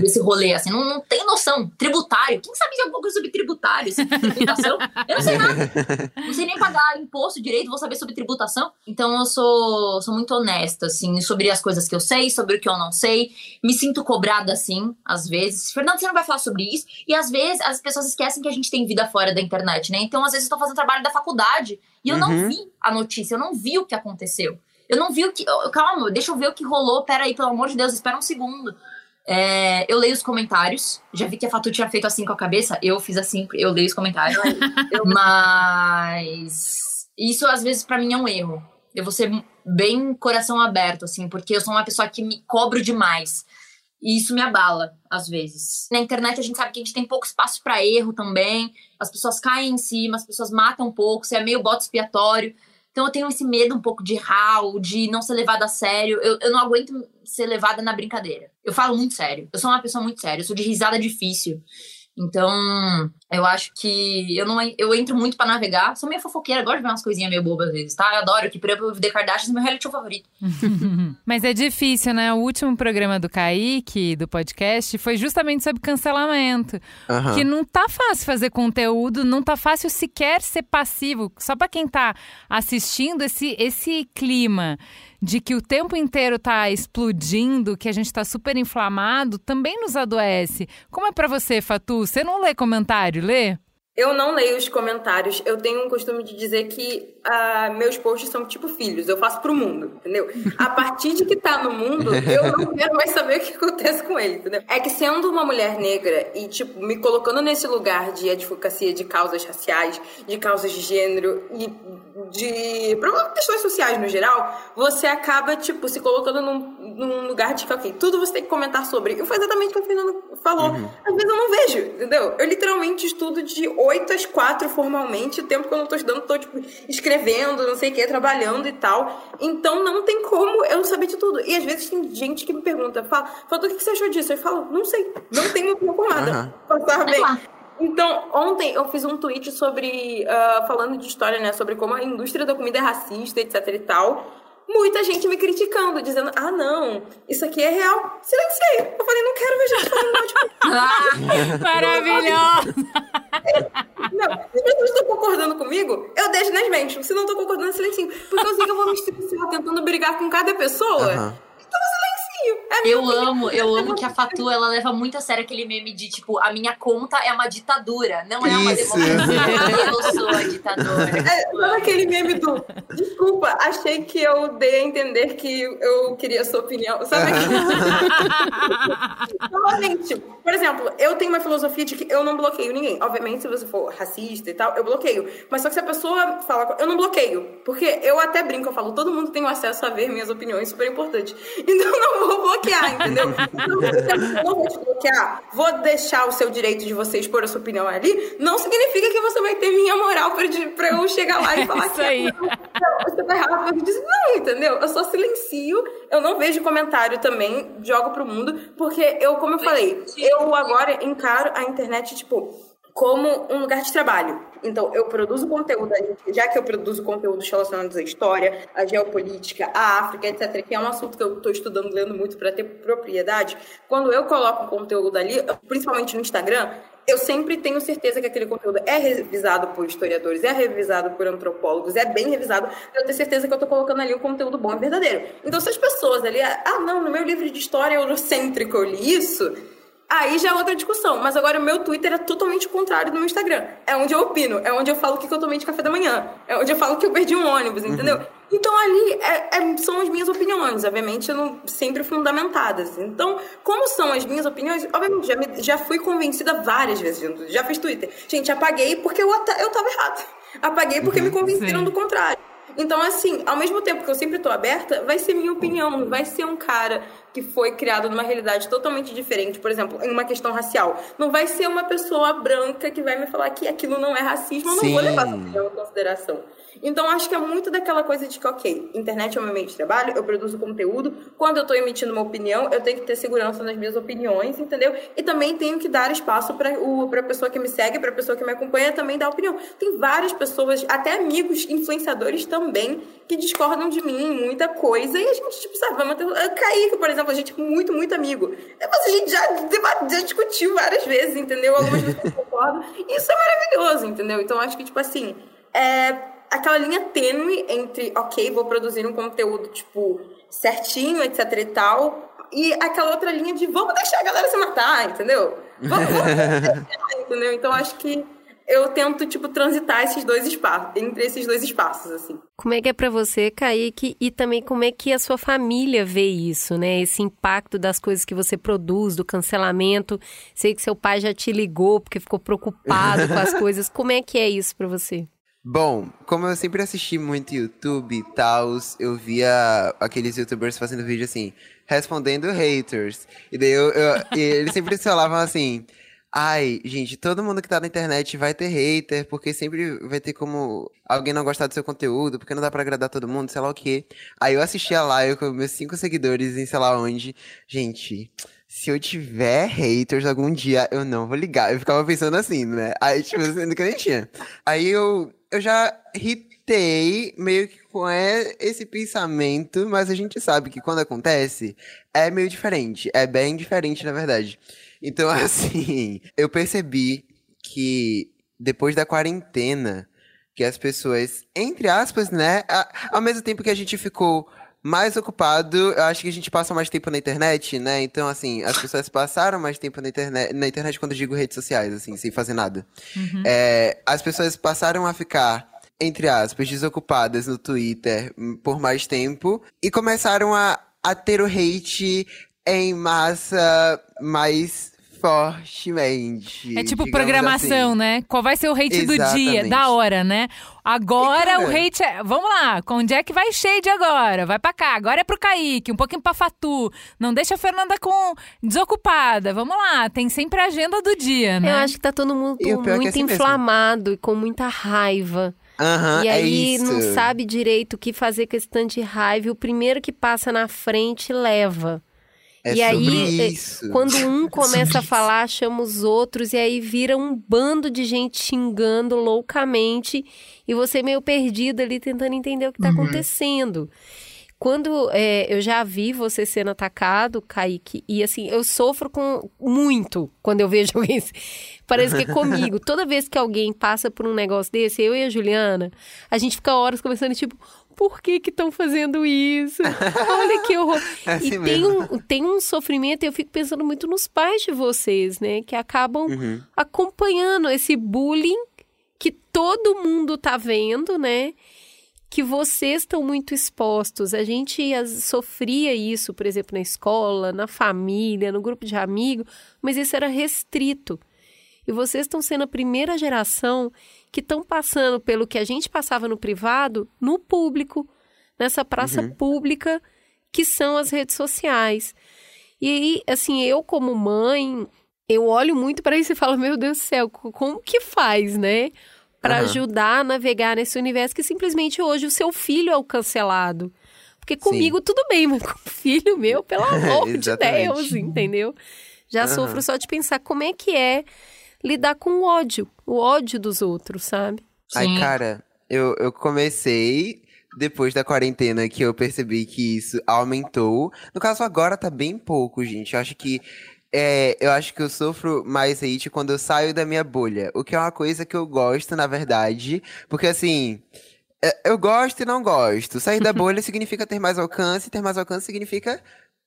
desse rolê, assim, não, não tenho noção. Tributário, quem sabe de alguma coisa sobre tributário, sobre tributação? Eu não sei nada. Não sei nem pagar imposto direito, vou saber sobre tributação. Então eu sou, sou muito honesta, assim, sobre as coisas que eu sei, sobre o que eu não sei. Me sinto cobrada, assim, às vezes. Fernando, você não vai falar sobre isso? E às vezes as pessoas esquecem que a gente tem vida fora da internet, né? Então às vezes eu tô fazendo trabalho da faculdade e eu não Uhum. vi a notícia, eu não vi o que aconteceu. Eu não vi o que. Calma, deixa eu ver o que rolou. Pera aí, pelo amor de Deus, espera um segundo. É, eu leio os comentários. Já vi que a Fatu tinha feito assim com a cabeça. Eu fiz assim, eu leio os comentários. Mas isso às vezes pra mim é um erro. Eu vou ser bem coração aberto, assim, porque eu sou uma pessoa que me cobro demais. E isso me abala, às vezes. Na internet a gente sabe que a gente tem pouco espaço pra erro também. As pessoas caem em cima, as pessoas matam um pouco, você é meio bote expiatório. Então eu tenho esse medo um pouco de ou de não ser levada a sério. Eu, eu não aguento ser levada na brincadeira. Eu falo muito sério. Eu sou uma pessoa muito séria. Eu sou de risada difícil. Então, eu acho que eu não eu entro muito pra navegar. Sou meio fofoqueira, gosto de ver umas coisinhas meio bobas às vezes, tá? Eu adoro que por exemplo, The Kardashians é meu reality show favorito. Mas é difícil, né? O último programa do Kaique, do podcast, foi justamente sobre cancelamento. Que não tá fácil fazer conteúdo, não tá fácil sequer ser passivo. Só pra quem tá assistindo esse, esse clima de que o tempo inteiro tá explodindo, que a gente tá super inflamado, também nos adoece. Como é pra você, Fatu? Você não lê comentário, lê? Eu não leio os comentários. Eu tenho um costume de dizer que ah, meus posts são tipo filhos. Eu faço pro mundo, entendeu? A partir de que tá no mundo, eu não quero mais saber o que acontece com ele, entendeu? É que sendo uma mulher negra e, tipo, me colocando nesse lugar de advocacia de causas raciais, de causas de gênero e de problemas- questões sociais no geral, você acaba, tipo, se colocando num, num lugar de que, ok, tudo você tem que comentar sobre. E foi exatamente o que a Fernanda falou. Às vezes eu não vejo, entendeu? Eu literalmente estudo de 8 às 4 formalmente, o tempo que eu não tô estudando, tô, tipo, escrevendo, não sei o que, trabalhando e tal. Então não tem como eu saber de tudo. E às vezes tem gente que me pergunta, fala, fala, o que você achou disso? Eu falo, não sei, não tenho opinião formada. Aham. Passar bem. Então, ontem eu fiz um tweet sobre, ah, falando de história, né, sobre como a indústria da comida é racista, etc e tal. Muita gente me criticando, dizendo, ah, não, isso aqui é real. Silenciei. Eu falei, não quero ver gente falando mal de comida. Maravilhoso! Não, se as pessoas estão concordando comigo, eu deixo nas mentes. Se não estão concordando, eu silencio. Porque eu sei que eu vou me estressar tentando brigar com cada pessoa. Aham. Então eu silencio. É Eu opinião. amo, eu amo que a Fatu ela leva muito a sério aquele meme de tipo, a minha conta é uma ditadura, não é uma Isso. democracia. Eu sou a ditadora. É, sabe aquele meme do Desculpa, achei que eu dei a entender que eu queria a sua opinião. Sabe. Novamente, por exemplo, eu tenho uma filosofia de que eu não bloqueio ninguém. Obviamente, se você for racista e tal, eu bloqueio. Mas só que se a pessoa fala, eu não bloqueio. Porque eu até brinco, eu falo, todo mundo tem o acesso a ver minhas opiniões, super importante. Então eu não vou bloquear, entendeu? Eu não vou te bloquear, vou deixar o seu direito de você expor a sua opinião ali, não significa que você vai ter minha moral pra eu chegar lá e falar Isso que aí. não, você tá errado. Eu disse, não, entendeu? Eu só silencio, eu não vejo comentário também, jogo pro mundo, porque eu, como eu falei, eu agora encaro a internet, tipo, como um lugar de trabalho. Então, eu produzo conteúdo, já que eu produzo conteúdos relacionados à história, à geopolítica, à África, etc., que é um assunto que eu estou estudando, lendo muito para ter propriedade, quando eu coloco um conteúdo ali, principalmente no Instagram, eu sempre tenho certeza que aquele conteúdo é revisado por historiadores, é revisado por antropólogos, é bem revisado, pra eu ter certeza que eu tô colocando ali um conteúdo bom e verdadeiro. Então, se as pessoas ali, ah, não, no meu livro de história eurocêntrico eu li isso, aí já é outra discussão. Mas agora o meu Twitter é totalmente o contrário do meu Instagram. É onde eu opino, é onde eu falo o que eu tomei de café da manhã, é onde eu falo que eu perdi um ônibus, entendeu? Então ali é- é- são as minhas opiniões, obviamente não, sempre fundamentadas. Então, como são as minhas opiniões, obviamente já, me- já fui convencida várias vezes, já fiz Twitter. Gente, apaguei porque eu, eu tava errado. Apaguei porque me convenceram sim. do contrário. Então, assim, ao mesmo tempo que eu sempre tô aberta, vai ser minha opinião, não vai ser um cara que foi criado numa realidade totalmente diferente, por exemplo, em uma questão racial. Não vai ser uma pessoa branca que vai me falar que aquilo não é racismo, eu não vou Sim. levar essa opinião em consideração. Então, acho que é muito daquela coisa de que, ok, internet é o meu meio de trabalho, eu produzo conteúdo, quando eu tô emitindo uma opinião, eu tenho que ter segurança nas minhas opiniões, entendeu? E também tenho que dar espaço para a pessoa que me segue, para a pessoa que me acompanha também dar opinião. Tem várias pessoas, até amigos, influenciadores também, que discordam de mim em muita coisa, e a gente, tipo, sabe, vai manter. Eu, Kaique, por exemplo, a gente é muito, muito amigo. Mas a gente já, deba- já discutiu várias vezes, entendeu? Algumas pessoas concordam. Isso é maravilhoso, entendeu? Então, acho que, tipo assim, é aquela linha tênue entre, ok, vou produzir um conteúdo, tipo, certinho, etc e tal, e aquela outra linha de vamos deixar a galera se matar, entendeu? Vamos, vamos deixar, entendeu? Então, acho que eu tento, tipo, transitar esses dois espaços, entre esses dois espaços, assim. Como é que é pra você, Kaique, e também como é que a sua família vê isso, né? Esse impacto das coisas que você produz, do cancelamento. Sei que seu pai já te ligou porque ficou preocupado com as coisas. Como é que é isso pra você? Bom, como eu sempre assisti muito YouTube e tal, eu via aqueles youtubers fazendo vídeo assim, respondendo haters. E daí eu, eu- e eles sempre falavam assim. Ai, gente, todo mundo que tá na internet vai ter hater, porque sempre vai ter como alguém não gostar do seu conteúdo, porque não dá pra agradar todo mundo, sei lá o quê. Aí eu assisti a live com meus cinco seguidores em sei lá onde. Gente, se eu tiver haters algum dia, eu não vou ligar. Eu ficava pensando assim, né? Aí, tipo, sendo que eu nem tinha. Aí eu, eu já hitei meio que com é, esse pensamento, mas a gente sabe que quando acontece, é meio diferente. É bem diferente, na verdade. Então, assim, eu percebi que depois da quarentena, que as pessoas, entre aspas, né, ao mesmo tempo que a gente ficou mais ocupado, eu acho que a gente passa mais tempo na internet, né? Então, assim, as pessoas passaram mais tempo na internet, na internet quando eu digo redes sociais, assim, sem fazer nada. É, as pessoas passaram a ficar, entre aspas, desocupadas no Twitter hum, por mais tempo e começaram a, a ter o hate em massa mais fortemente. É tipo programação, assim. né? Qual vai ser o hate do dia, Exatamente. da hora, né? Agora cara- o hate é. Vamos lá, com onde é que vai shade agora? Vai pra cá, agora é pro Kaique, um pouquinho pra Fatu. Não deixa a Fernanda com desocupada. Vamos lá, tem sempre a agenda do dia, né? Eu acho que tá todo mundo o é é muito assim mesmo. inflamado e com muita raiva. Aham, e é aí isso. não sabe direito o que fazer com esse tanto de raiva. O primeiro que passa na frente leva. É e aí, é, isso. quando um começa a isso. falar, chama os outros, e aí vira um bando de gente xingando loucamente, e você meio perdido ali tentando entender o que está acontecendo. Quando é, eu já vi você sendo atacado, Kaique, e assim, eu sofro com muito quando eu vejo alguém. se- Parece que é comigo. Toda vez que alguém passa por um negócio desse, eu e a Juliana, a gente fica horas conversando, tipo, por que que estão fazendo isso? Olha que horror. É assim e tem um, tem um sofrimento, e eu fico pensando muito nos pais de vocês, né? Que acabam Uhum. acompanhando esse bullying que todo mundo tá vendo, né? Que vocês estão muito expostos. A gente sofria isso, por exemplo, na escola, na família, no grupo de amigos, mas isso era restrito. E vocês estão sendo a primeira geração que estão passando pelo que a gente passava no privado, no público, nessa praça pública que são as redes sociais. E aí, assim, eu como mãe, eu olho muito para isso e falo, meu Deus do céu, co- como que faz, né? Para Aham. ajudar a navegar nesse universo que simplesmente hoje o seu filho é o cancelado. Porque comigo tudo bem, mas com o filho meu, pelo amor de. Deus, entendeu? Já Aham. sofro só de pensar como é que é lidar com o ódio, o ódio dos outros, sabe? Ai, Sim. cara, eu, eu comecei depois da quarentena que eu percebi que isso aumentou. No caso, agora tá bem pouco, gente. Eu acho que. é, eu acho que eu sofro mais hate quando eu saio da minha bolha. O que é uma coisa que eu gosto, na verdade. Porque assim. é, Eu gosto e não gosto. Sair da bolha significa ter mais alcance, ter mais alcance significa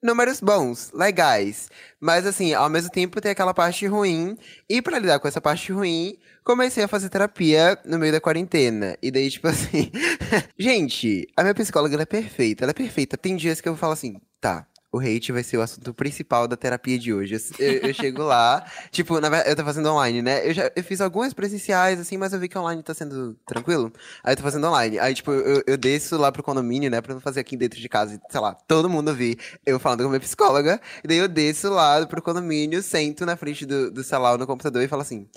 números bons, legais. Mas assim, ao mesmo tempo tem aquela parte ruim. E pra lidar com essa parte ruim, comecei a fazer terapia no meio da quarentena. E daí, tipo assim. Gente, a minha psicóloga é perfeita. Ela é perfeita. Tem dias que eu falo assim, tá. O hate vai ser o assunto principal da terapia de hoje. Eu, eu- chego lá, tipo, na verdade, eu tô fazendo online, né? Eu já eu fiz algumas presenciais, assim, mas eu vi que online tá sendo tranquilo. Aí eu tô fazendo online. Aí, tipo, eu, eu desço lá pro condomínio, né? Pra não fazer aqui dentro de casa, sei lá, todo mundo ouvir eu falando com a minha psicóloga. E daí eu desço lá pro condomínio, sento na frente do, do celular no computador e falo assim: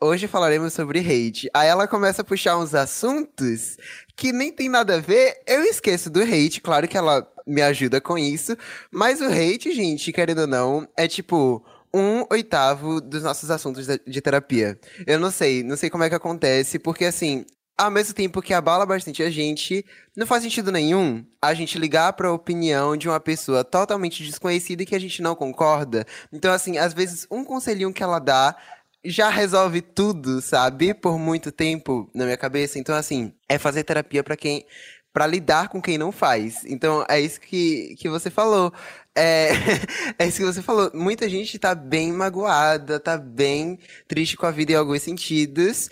hoje falaremos sobre hate. Aí ela começa a puxar uns assuntos que nem tem nada a ver. Eu esqueço do hate, claro que ela me ajuda com isso. Mas o hate, gente, querendo ou não, é tipo um oitavo dos nossos assuntos de, terapia. Eu não sei, não sei como é que acontece, porque assim. Ao mesmo tempo que abala bastante a gente, não faz sentido nenhum a gente ligar pra opinião de uma pessoa totalmente desconhecida e que a gente não concorda. Então, assim, às vezes um conselhinho que ela dá já resolve tudo, sabe? Por muito tempo na minha cabeça. Então, assim, é fazer terapia pra quem. Pra lidar com quem não faz. Então, é isso que, que você falou. É, é isso que você falou. Muita gente tá bem magoada, tá bem triste com a vida em alguns sentidos.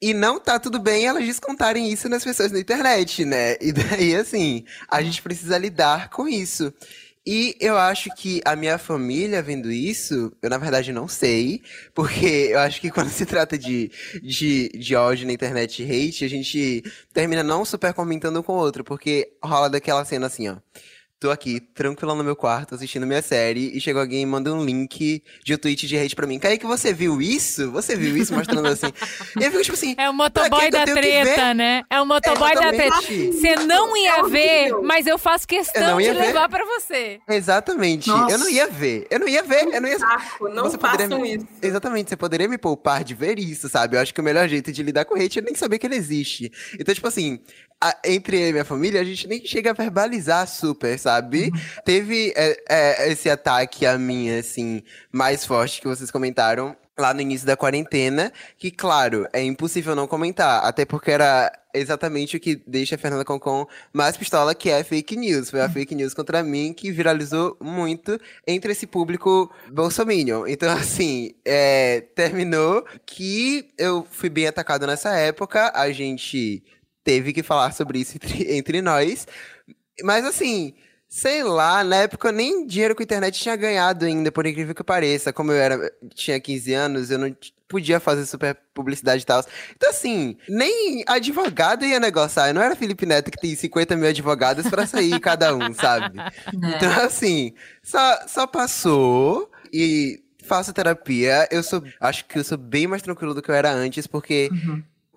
E não tá tudo bem elas descontarem isso nas pessoas na internet, né? E daí, assim, a gente precisa lidar com isso. E eu acho que a minha família vendo isso, eu na verdade não sei, porque eu acho que quando se trata de, de, de ódio na internet hate, a gente termina não super comentando com o outro, porque rola daquela cena assim, ó. Tô aqui, tranquila no meu quarto, assistindo minha série, e chegou alguém e manda um link de um tweet de hate pra mim. Kaique, você viu isso? Você viu isso? Mostrando assim. E eu fico tipo assim. É o motoboy da treta, né? É o motoboy da treta. Você não ia É ver, mas eu faço Eu questão não de ver. levar pra você. Exatamente. Nossa. Eu não ia ver. Eu não ia ver. Eu não ia. Saco, não Você façam me- isso. Exatamente, você poderia me poupar de ver isso, sabe? Eu acho que o melhor jeito de lidar com hate é nem saber que ele existe. Então, tipo assim, a- entre eu e minha família, a gente nem chega a verbalizar super, sabe? Teve é, é, esse ataque a mim, assim, mais forte que vocês comentaram lá no início da quarentena, que, claro, é impossível não comentar, até porque era exatamente o que deixa a Fernanda Concon mais pistola, que é fake news. Foi a fake news contra mim que viralizou muito entre esse público bolsominion. Então, assim, é, terminou que eu fui bem atacado nessa época, a gente teve que falar sobre isso entre, entre nós. Mas, assim, sei lá, na época nem dinheiro com a internet tinha ganhado ainda, por incrível que pareça. Como eu era, tinha 15 anos, eu não podia fazer super publicidade e tal. Então, assim, nem advogado ia negociar. Eu não era Felipe Neto que tem 50 mil advogados pra sair cada um, sabe? Então, assim, só, só passou e faço terapia. Eu sou. Acho que eu sou bem mais tranquilo do que eu era antes, porque.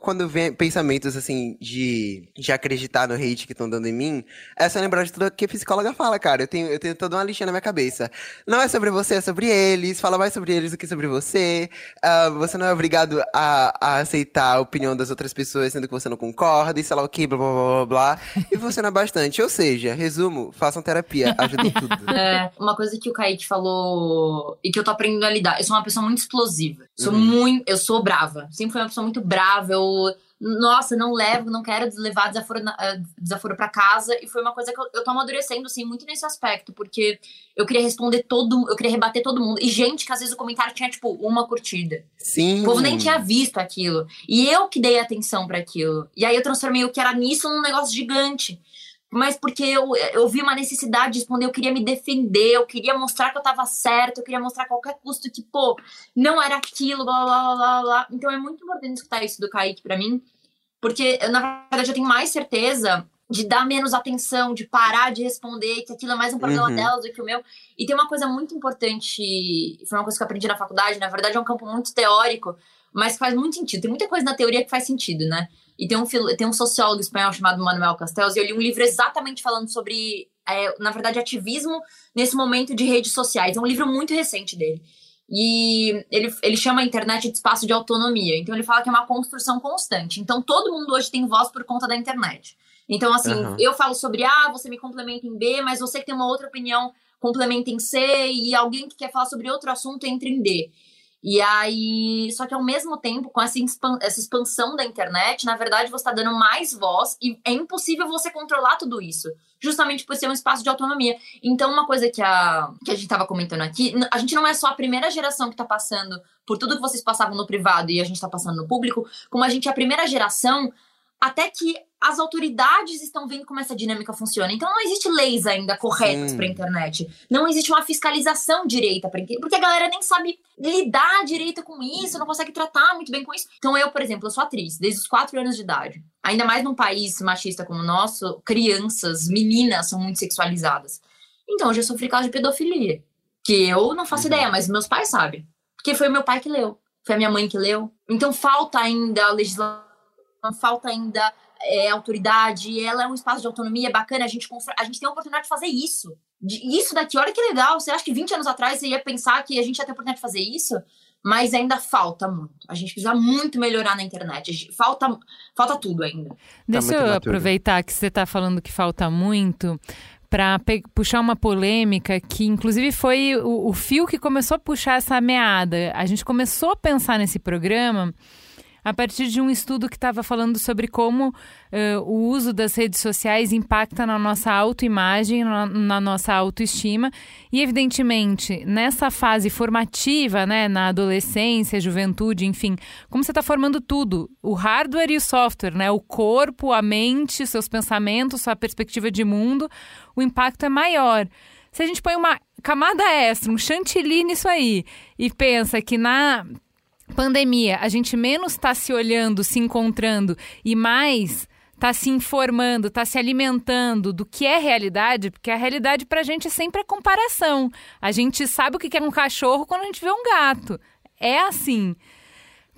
Quando vem pensamentos assim de, de acreditar no hate que estão dando em mim, é só lembrar de tudo que a psicóloga fala, cara. Eu tenho, eu tenho toda uma listinha na minha cabeça. Não é sobre você, é sobre eles. Fala mais sobre eles do que sobre você. Ah, você não é obrigado a, a aceitar a opinião das outras pessoas, sendo que você não concorda, e sei lá o que, blá blá blá blá. E funciona bastante. Ou seja, resumo, façam terapia, ajuda tudo. É, uma coisa que o Kaique falou e que eu tô aprendendo a lidar. Eu sou uma pessoa muito explosiva. Sou Uhum. muito. Eu sou brava. Sempre fui uma pessoa muito brava. Eu. Nossa, não levo, não quero levar desaforo, eh, desaforo pra casa. E foi uma coisa que eu, eu tô amadurecendo, assim, muito nesse aspecto. Porque eu queria responder todo. Eu queria rebater todo mundo. E gente que às vezes o comentário tinha, tipo, uma curtida. Sim. O povo nem tinha visto aquilo. E eu que dei atenção pra aquilo. E aí eu transformei o que era nisso num negócio gigante. Mas porque eu, eu vi uma necessidade de responder, eu queria me defender, eu queria mostrar que eu tava certo, eu queria mostrar a qualquer custo que, pô, não era aquilo, blá blá blá blá. Então é muito importante escutar isso do Kaique pra mim, porque na verdade eu tenho mais certeza de dar menos atenção, de parar de responder, que aquilo é mais um problema Uhum. delas do que o meu. E tem uma coisa muito importante, foi uma coisa que eu aprendi na faculdade, na verdade é um campo muito teórico, mas faz muito sentido. Tem muita coisa na teoria que faz sentido, né? E tem um, tem um sociólogo espanhol chamado Manuel Castells, e eu li um livro exatamente falando sobre, é, na verdade, ativismo nesse momento de redes sociais. É um livro muito recente dele. E ele, ele chama a internet de espaço de autonomia. Então ele fala que é uma construção constante. Então todo mundo hoje tem voz por conta da internet. Então, assim, Aham. eu falo sobre A, você me complementa em B, mas você que tem uma outra opinião complementa em C, e alguém que quer falar sobre outro assunto entra em D. E aí, só que ao mesmo tempo, com essa, essa expansão da internet, na verdade, você está dando mais voz e é impossível você controlar tudo isso, justamente por ser um espaço de autonomia. Então, uma coisa que a, que a gente estava comentando aqui, a gente não é só a primeira geração que está passando por tudo que vocês passavam no privado e a gente está passando no público, como a gente é a primeira geração até que as autoridades estão vendo como essa dinâmica funciona. Então não existe leis ainda corretas para internet. Não existe uma fiscalização direita para internet, porque a galera nem sabe lidar direito com isso, não consegue tratar muito bem com isso. Então eu, por exemplo, eu sou atriz desde os quatro anos de idade. Ainda mais num país machista como o nosso, crianças, meninas são muito sexualizadas. Então eu já sofri caso de pedofilia, que eu não faço Uhum. ideia, mas meus pais sabem, porque foi meu pai que leu, foi a minha mãe que leu. Então falta ainda a legislação falta ainda é, autoridade, ela é um espaço de autonomia bacana, a gente, a gente tem a oportunidade de fazer isso. De- isso daqui, olha que legal, você acha que 20 anos atrás você ia pensar que a gente ia ter a oportunidade de fazer isso? Mas ainda falta muito. A gente precisa muito melhorar na internet. Gente- Falta, falta tudo ainda. Deixa muito eu imaturo. aproveitar que você está falando que falta muito para puxar uma polêmica que, inclusive, foi o, o fio que começou a puxar essa meada. A gente começou a pensar nesse programa a partir de um estudo que estava falando sobre como eh, o uso das redes sociais impacta na nossa autoimagem, na, na nossa autoestima. E, evidentemente, nessa fase formativa, né, na adolescência, juventude, enfim, como você está formando tudo, o hardware e o software, né, o corpo, a mente, seus pensamentos, sua perspectiva de mundo, o impacto é maior. Se a gente põe uma camada extra, um chantilly nisso aí, e pensa que na pandemia a gente menos está se olhando, se encontrando e mais tá se informando, tá se alimentando do que é realidade, porque a realidade pra gente sempre é comparação. A gente sabe o que é um cachorro quando a gente vê um gato. É assim.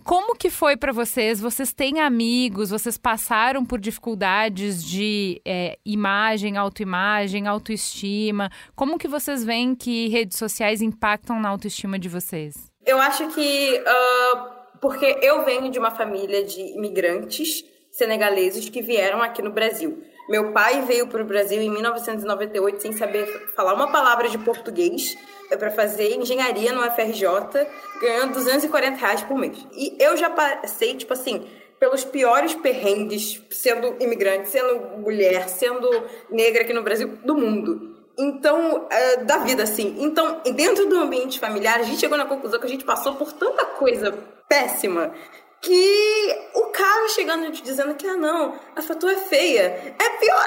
Como que foi para vocês? Vocês têm amigos? Vocês passaram por dificuldades de é, imagem, autoimagem, autoestima? Como que vocês veem que redes sociais impactam na autoestima de vocês? Eu acho que uh, porque eu venho de uma família de imigrantes senegaleses que vieram aqui no Brasil. Meu pai veio para o Brasil em 1998 sem saber falar uma palavra de português para fazer engenharia no FRJ, ganhando 240 reais por mês. E eu já passei, tipo assim, pelos piores perrengues, sendo imigrante, sendo mulher, sendo negra aqui no Brasil, do mundo. Então, é, da vida, assim. Então, dentro do ambiente familiar, a gente chegou na conclusão que a gente passou por tanta coisa péssima que o cara chegando te dizendo que, ah, não, a foto é feia. É pior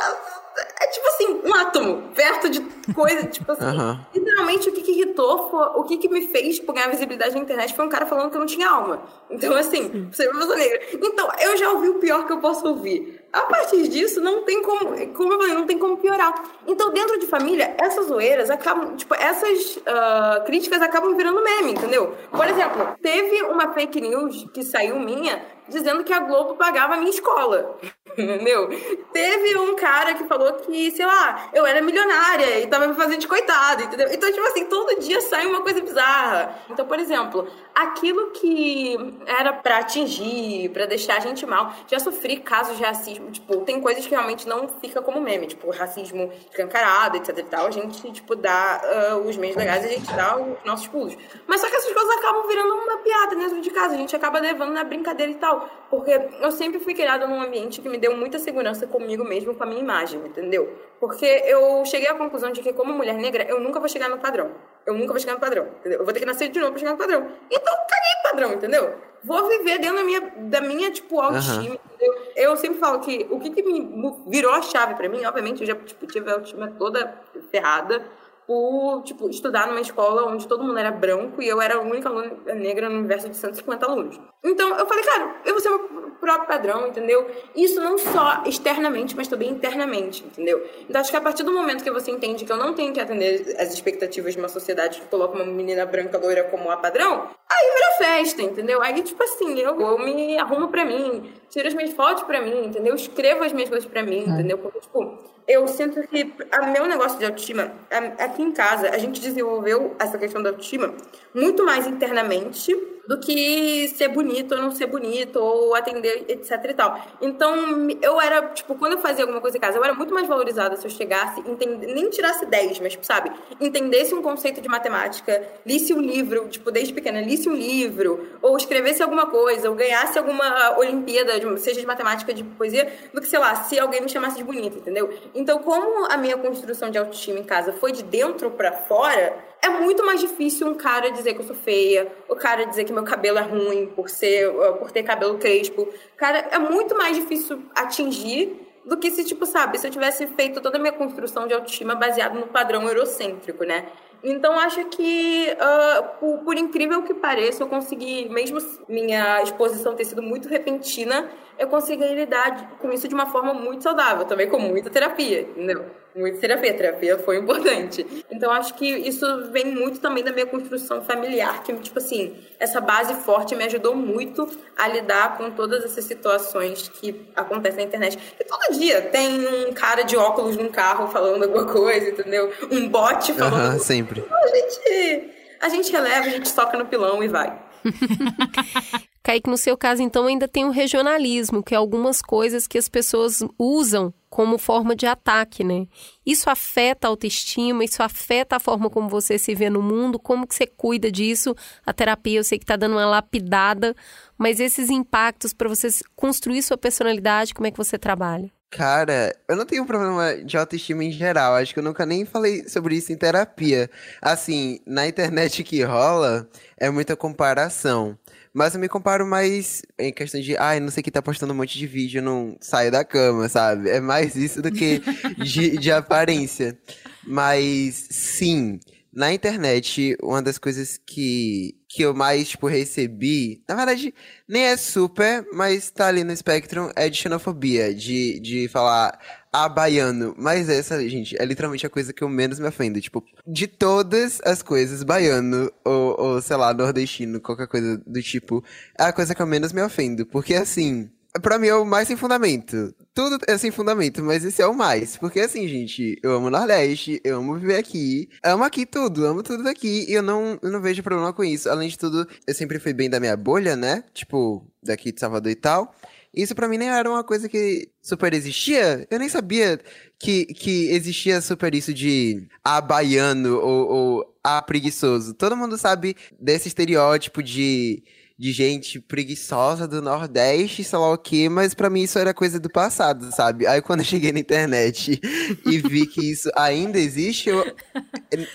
é tipo assim, um átomo perto de coisa, tipo assim. Uhum. Literalmente, o que, que irritou, foi, o que, que me fez tipo, ganhar visibilidade na internet foi um cara falando que eu não tinha alma. Então, assim, você é uma pessoa negra. Então, eu já ouvi o pior que eu posso ouvir. A partir disso, não tem como, como eu falei, não tem como piorar. Então, dentro de família, essas zoeiras acabam, tipo, essas uh, críticas acabam virando meme, entendeu? Por exemplo, teve uma fake news que saiu minha dizendo que a Globo pagava a minha escola. Entendeu? Teve um cara que falou que, sei lá, eu era milionária e tava me fazendo de coitado, entendeu? Então, tipo assim, todo dia sai uma coisa bizarra. Então, por exemplo, aquilo que era para atingir, para deixar a gente mal, já sofri casos de racismo, tipo, tem coisas que realmente não fica como meme, tipo, racismo escancarado, etc e tal, a gente, tipo, dá uh, os meios legais, a gente dá os nossos pulos. Mas só que essas coisas acabam virando uma piada dentro de casa, a gente acaba levando na brincadeira e tal, porque eu sempre fui criada num ambiente que me deu muita segurança comigo mesmo, com a minha imagem, entendeu? Porque eu cheguei à conclusão de que, como mulher negra, eu nunca vou chegar no padrão. Eu nunca vou chegar no padrão, entendeu? Eu vou ter que nascer de novo pra chegar no padrão. Então, caguei padrão, entendeu? Vou viver dentro da minha, da minha tipo, autoestima, uhum. entendeu? Eu sempre falo que o que, que me virou a chave pra mim, obviamente, eu já tipo, tive a autoestima toda ferrada por, tipo, estudar numa escola onde todo mundo era branco e eu era a única aluna negra no universo de 150 alunos. Então, eu falei, cara, eu vou ser meu próprio padrão, entendeu? Isso não só externamente, mas também internamente, entendeu? Então, acho que a partir do momento que você entende que eu não tenho que atender as expectativas de uma sociedade que coloca uma menina branca loira como a padrão, aí vira festa, entendeu? Aí, tipo assim, eu, eu me arrumo pra mim, tiro as minhas fotos pra mim, entendeu? Escrevo as minhas coisas pra mim, entendeu? Porque, tipo, eu sinto que o meu negócio de autoestima, aqui em casa, a gente desenvolveu essa questão da autoestima muito mais internamente do que ser bonito ou não ser bonito, ou atender, etc e tal. Então, eu era, tipo, quando eu fazia alguma coisa em casa, eu era muito mais valorizada se eu chegasse, entende, nem tirasse 10, mas, tipo, sabe, entendesse um conceito de matemática, lisse um livro, tipo, desde pequena, lisse um livro, ou escrevesse alguma coisa, ou ganhasse alguma Olimpíada, seja de matemática, de poesia, do que, sei lá, se alguém me chamasse de bonita, entendeu? Então, como a minha construção de autoestima em casa foi de dentro para fora, é muito mais difícil um cara dizer que eu sou feia, o cara dizer que meu cabelo é ruim por ser uh, por ter cabelo crespo. Cara, é muito mais difícil atingir do que se, tipo, sabe, se eu tivesse feito toda a minha construção de autoestima baseado no padrão eurocêntrico, né? Então, acho que, uh, por, por, incrível que pareça, eu consegui, mesmo minha exposição ter sido muito repentina, eu consegui lidar com isso de uma forma muito saudável, também com muita terapia, entendeu? Muita terapia, terapia foi importante. Então, acho que isso vem muito também da minha construção familiar, que, tipo assim, essa base forte me ajudou muito a lidar com todas essas situações que acontecem na internet. E todo dia tem um cara de óculos num carro falando alguma coisa, entendeu? Um bot falando. Aham, sempre. Então, a gente, a gente releva, a gente toca no pilão e vai. Kaique, no seu caso, então, ainda tem o regionalismo, que é algumas coisas que as pessoas usam como forma de ataque, né? Isso afeta a autoestima, isso afeta a forma como você se vê no mundo, como que você cuida disso. A terapia, eu sei que está dando uma lapidada, mas esses impactos para você construir sua personalidade, como é que você trabalha? Cara, eu não tenho problema de autoestima em geral. Acho que eu nunca nem falei sobre isso em terapia. Assim, na internet que rola é muita comparação. Mas eu me comparo mais em questão de, ai, não sei que tá postando um monte de vídeo, não saio da cama, sabe? É mais isso do que de, de aparência. Mas sim, na internet, uma das coisas que, que eu mais, tipo, recebi, na verdade, nem é super, mas tá ali no espectro, é de xenofobia, de, de falar a baiano. Mas essa, gente, é literalmente a coisa que eu menos me ofendo. Tipo, de todas as coisas, baiano ou, ou sei lá, nordestino, qualquer coisa do tipo, é a coisa que eu menos me ofendo. Porque, assim, Pra mim é o mais sem fundamento. Tudo é sem fundamento, mas esse é o mais. Porque assim, gente, eu amo o Nordeste, eu amo viver aqui. Amo aqui tudo, amo tudo daqui. E eu não, eu não vejo problema com isso. Além de tudo, eu sempre fui bem da minha bolha, né? Tipo, daqui de Salvador e tal. Isso pra mim nem era uma coisa que super existia. Eu nem sabia que, que existia super isso de a baiano ou, ou a preguiçoso. Todo mundo sabe desse estereótipo de de gente preguiçosa do Nordeste, sei lá o quê, mas para mim isso era coisa do passado, sabe? Aí quando eu cheguei na internet e vi que isso ainda existe, eu.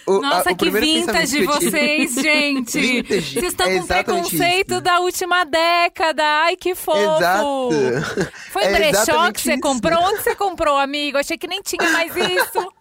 O, Nossa, a, que vintage de vocês, gente! vintage, Vocês estão é com preconceito isso. da última década. Ai, que fofo! Exato. Foi é brechó que você isso. comprou? Onde você comprou, amigo? Achei que nem tinha mais isso.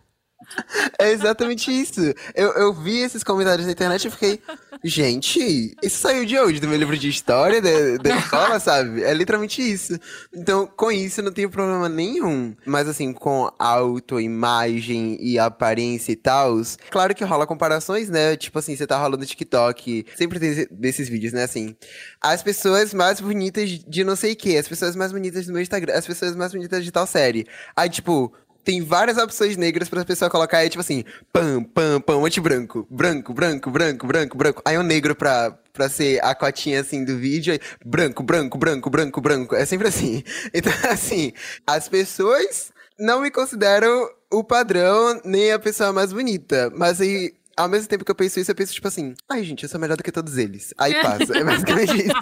É exatamente isso. Eu, eu vi esses comentários na internet e fiquei, gente, isso saiu de onde? Do meu livro de história da, escola, sabe? É literalmente isso. Então, com isso, não tenho problema nenhum. Mas, assim, com autoimagem e aparência e tal, claro que rola comparações, né? Tipo assim, você tá rolando TikTok, sempre tem desses vídeos, né? Assim, as pessoas mais bonitas de não sei o que, as pessoas mais bonitas do meu Instagram, as pessoas mais bonitas de tal série. Aí, tipo, tem várias opções negras pra pessoa colocar aí, tipo assim, pam, pam, pam, anti-branco, branco, branco, branco, branco, branco. Aí um negro pra, pra ser a cotinha, assim, do vídeo, aí, branco, branco, branco, branco, branco. É sempre assim. Então, assim, as pessoas não me consideram o padrão, nem a pessoa mais bonita. Mas aí, ao mesmo tempo que eu penso isso, eu penso, tipo assim, ai, gente, eu sou melhor do que todos eles. Aí passa. É basicamente isso.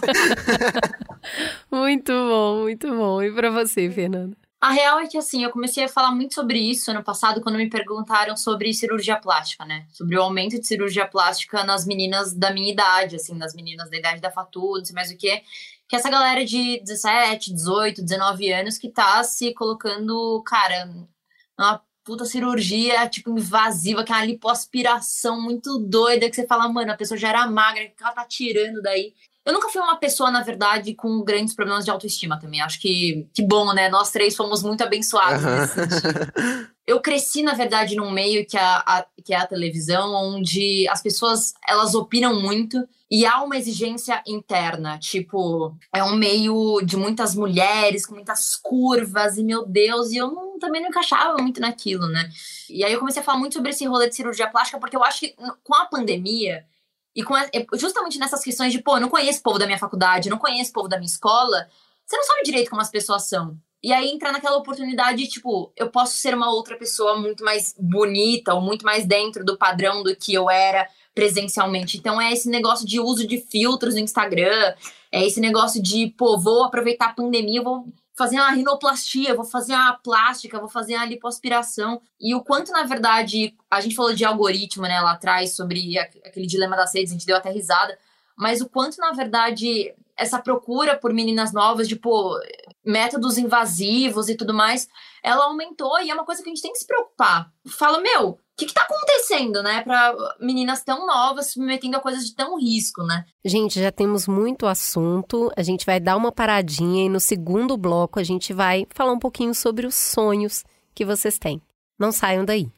muito bom, muito bom. E pra você, Fernanda? A real é que, assim, eu comecei a falar muito sobre isso ano passado, quando me perguntaram sobre cirurgia plástica, né? Sobre o aumento de cirurgia plástica nas meninas da minha idade, assim, nas meninas da idade da Fatu, não sei mais o que. Que essa galera de 17, 18, 19 anos que tá se colocando, cara, uma puta cirurgia, tipo, invasiva, que é uma lipoaspiração muito doida, que você fala, mano, a pessoa já era magra, que ela tá tirando daí. Eu nunca fui uma pessoa, na verdade, com grandes problemas de autoestima também. Acho que que bom, né? Nós três fomos muito abençoados uhum. nesse sentido. Eu cresci, na verdade, num meio que, a, a, que é a televisão, onde as pessoas elas opinam muito e há uma exigência interna. Tipo, é um meio de muitas mulheres, com muitas curvas, e meu Deus, e eu não, também não encaixava muito naquilo, né? E aí eu comecei a falar muito sobre esse rolê de cirurgia plástica, porque eu acho que com a pandemia e com justamente nessas questões de, pô, não conheço o povo da minha faculdade, não conheço o povo da minha escola, você não sabe direito como as pessoas são. E aí entra naquela oportunidade, tipo, eu posso ser uma outra pessoa muito mais bonita ou muito mais dentro do padrão do que eu era presencialmente. Então é esse negócio de uso de filtros no Instagram, é esse negócio de, pô, vou aproveitar a pandemia, vou fazer uma rinoplastia, vou fazer uma plástica, vou fazer uma lipoaspiração. E o quanto, na verdade, a gente falou de algoritmo, né, lá atrás, sobre aquele dilema das redes, a gente deu até risada, mas o quanto, na verdade, essa procura por meninas novas, tipo, métodos invasivos e tudo mais, ela aumentou e é uma coisa que a gente tem que se preocupar. Fala, meu, o que, que tá acontecendo, né, para meninas tão novas se metendo a coisas de tão risco, né? Gente, já temos muito assunto. A gente vai dar uma paradinha e no segundo bloco a gente vai falar um pouquinho sobre os sonhos que vocês têm. Não saiam daí.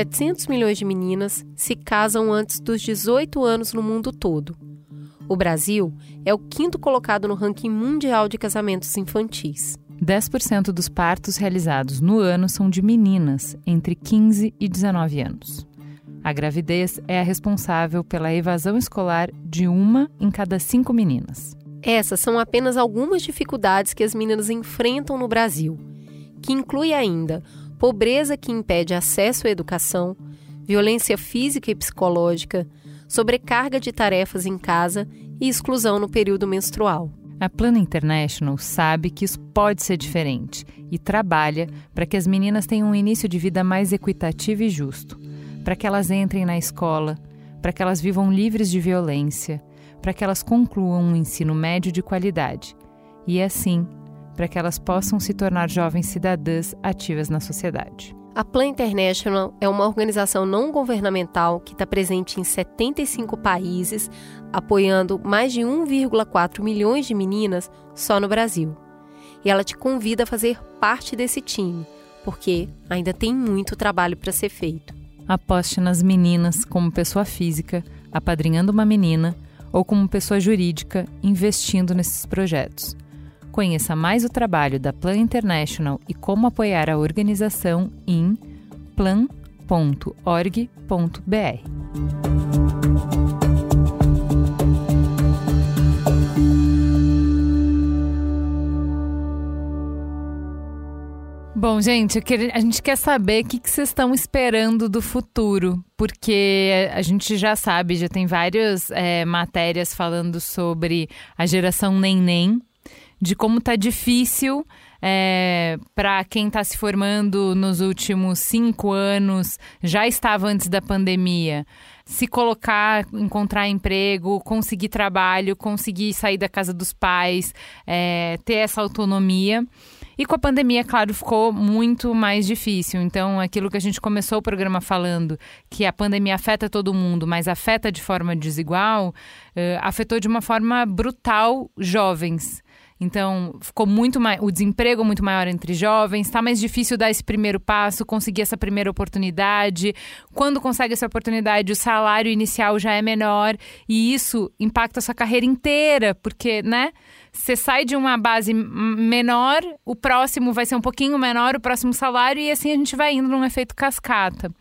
700 milhões de meninas se casam antes dos 18 anos no mundo todo. O Brasil é o quinto colocado no ranking mundial de casamentos infantis. 10% dos partos realizados no ano são de meninas entre 15 e 19 anos. A gravidez é a responsável pela evasão escolar de uma em cada cinco meninas. Essas são apenas algumas dificuldades que as meninas enfrentam no Brasil, que inclui ainda pobreza que impede acesso à educação, violência física e psicológica, sobrecarga de tarefas em casa e exclusão no período menstrual. A Plano International sabe que isso pode ser diferente e trabalha para que as meninas tenham um início de vida mais equitativo e justo, para que elas entrem na escola, para que elas vivam livres de violência, para que elas concluam um ensino médio de qualidade e, assim, para que elas possam se tornar jovens cidadãs ativas na sociedade. A Plan International é uma organização não governamental que está presente em 75 países, apoiando mais de 1,4 milhões de meninas só no Brasil. E ela te convida a fazer parte desse time, porque ainda tem muito trabalho para ser feito. Aposte nas meninas como pessoa física, apadrinhando uma menina, ou como pessoa jurídica, investindo nesses projetos. Conheça mais o trabalho da Plan International e como apoiar a organização em plan.org.br. Bom, gente, a gente quer saber o que, vocês estão esperando do futuro, porque a gente já sabe, já tem várias é, matérias falando sobre a geração neném, de como tá difícil é, para quem está se formando nos últimos cinco anos, já estava antes da pandemia, se colocar, encontrar emprego, conseguir trabalho, conseguir sair da casa dos pais, é, ter essa autonomia. E com a pandemia, claro, ficou muito mais difícil. Então, aquilo que a gente começou o programa falando, que a pandemia afeta todo mundo, mas afeta de forma desigual, uh, afetou de uma forma brutal jovens. Então, ficou muito mais. O desemprego muito maior entre jovens, está mais difícil dar esse primeiro passo, conseguir essa primeira oportunidade. Quando consegue essa oportunidade, o salário inicial já é menor e isso impacta a sua carreira inteira, porque, né? Você sai de uma base menor, o próximo vai ser um pouquinho menor, o próximo salário, e assim a gente vai indo num efeito cascata.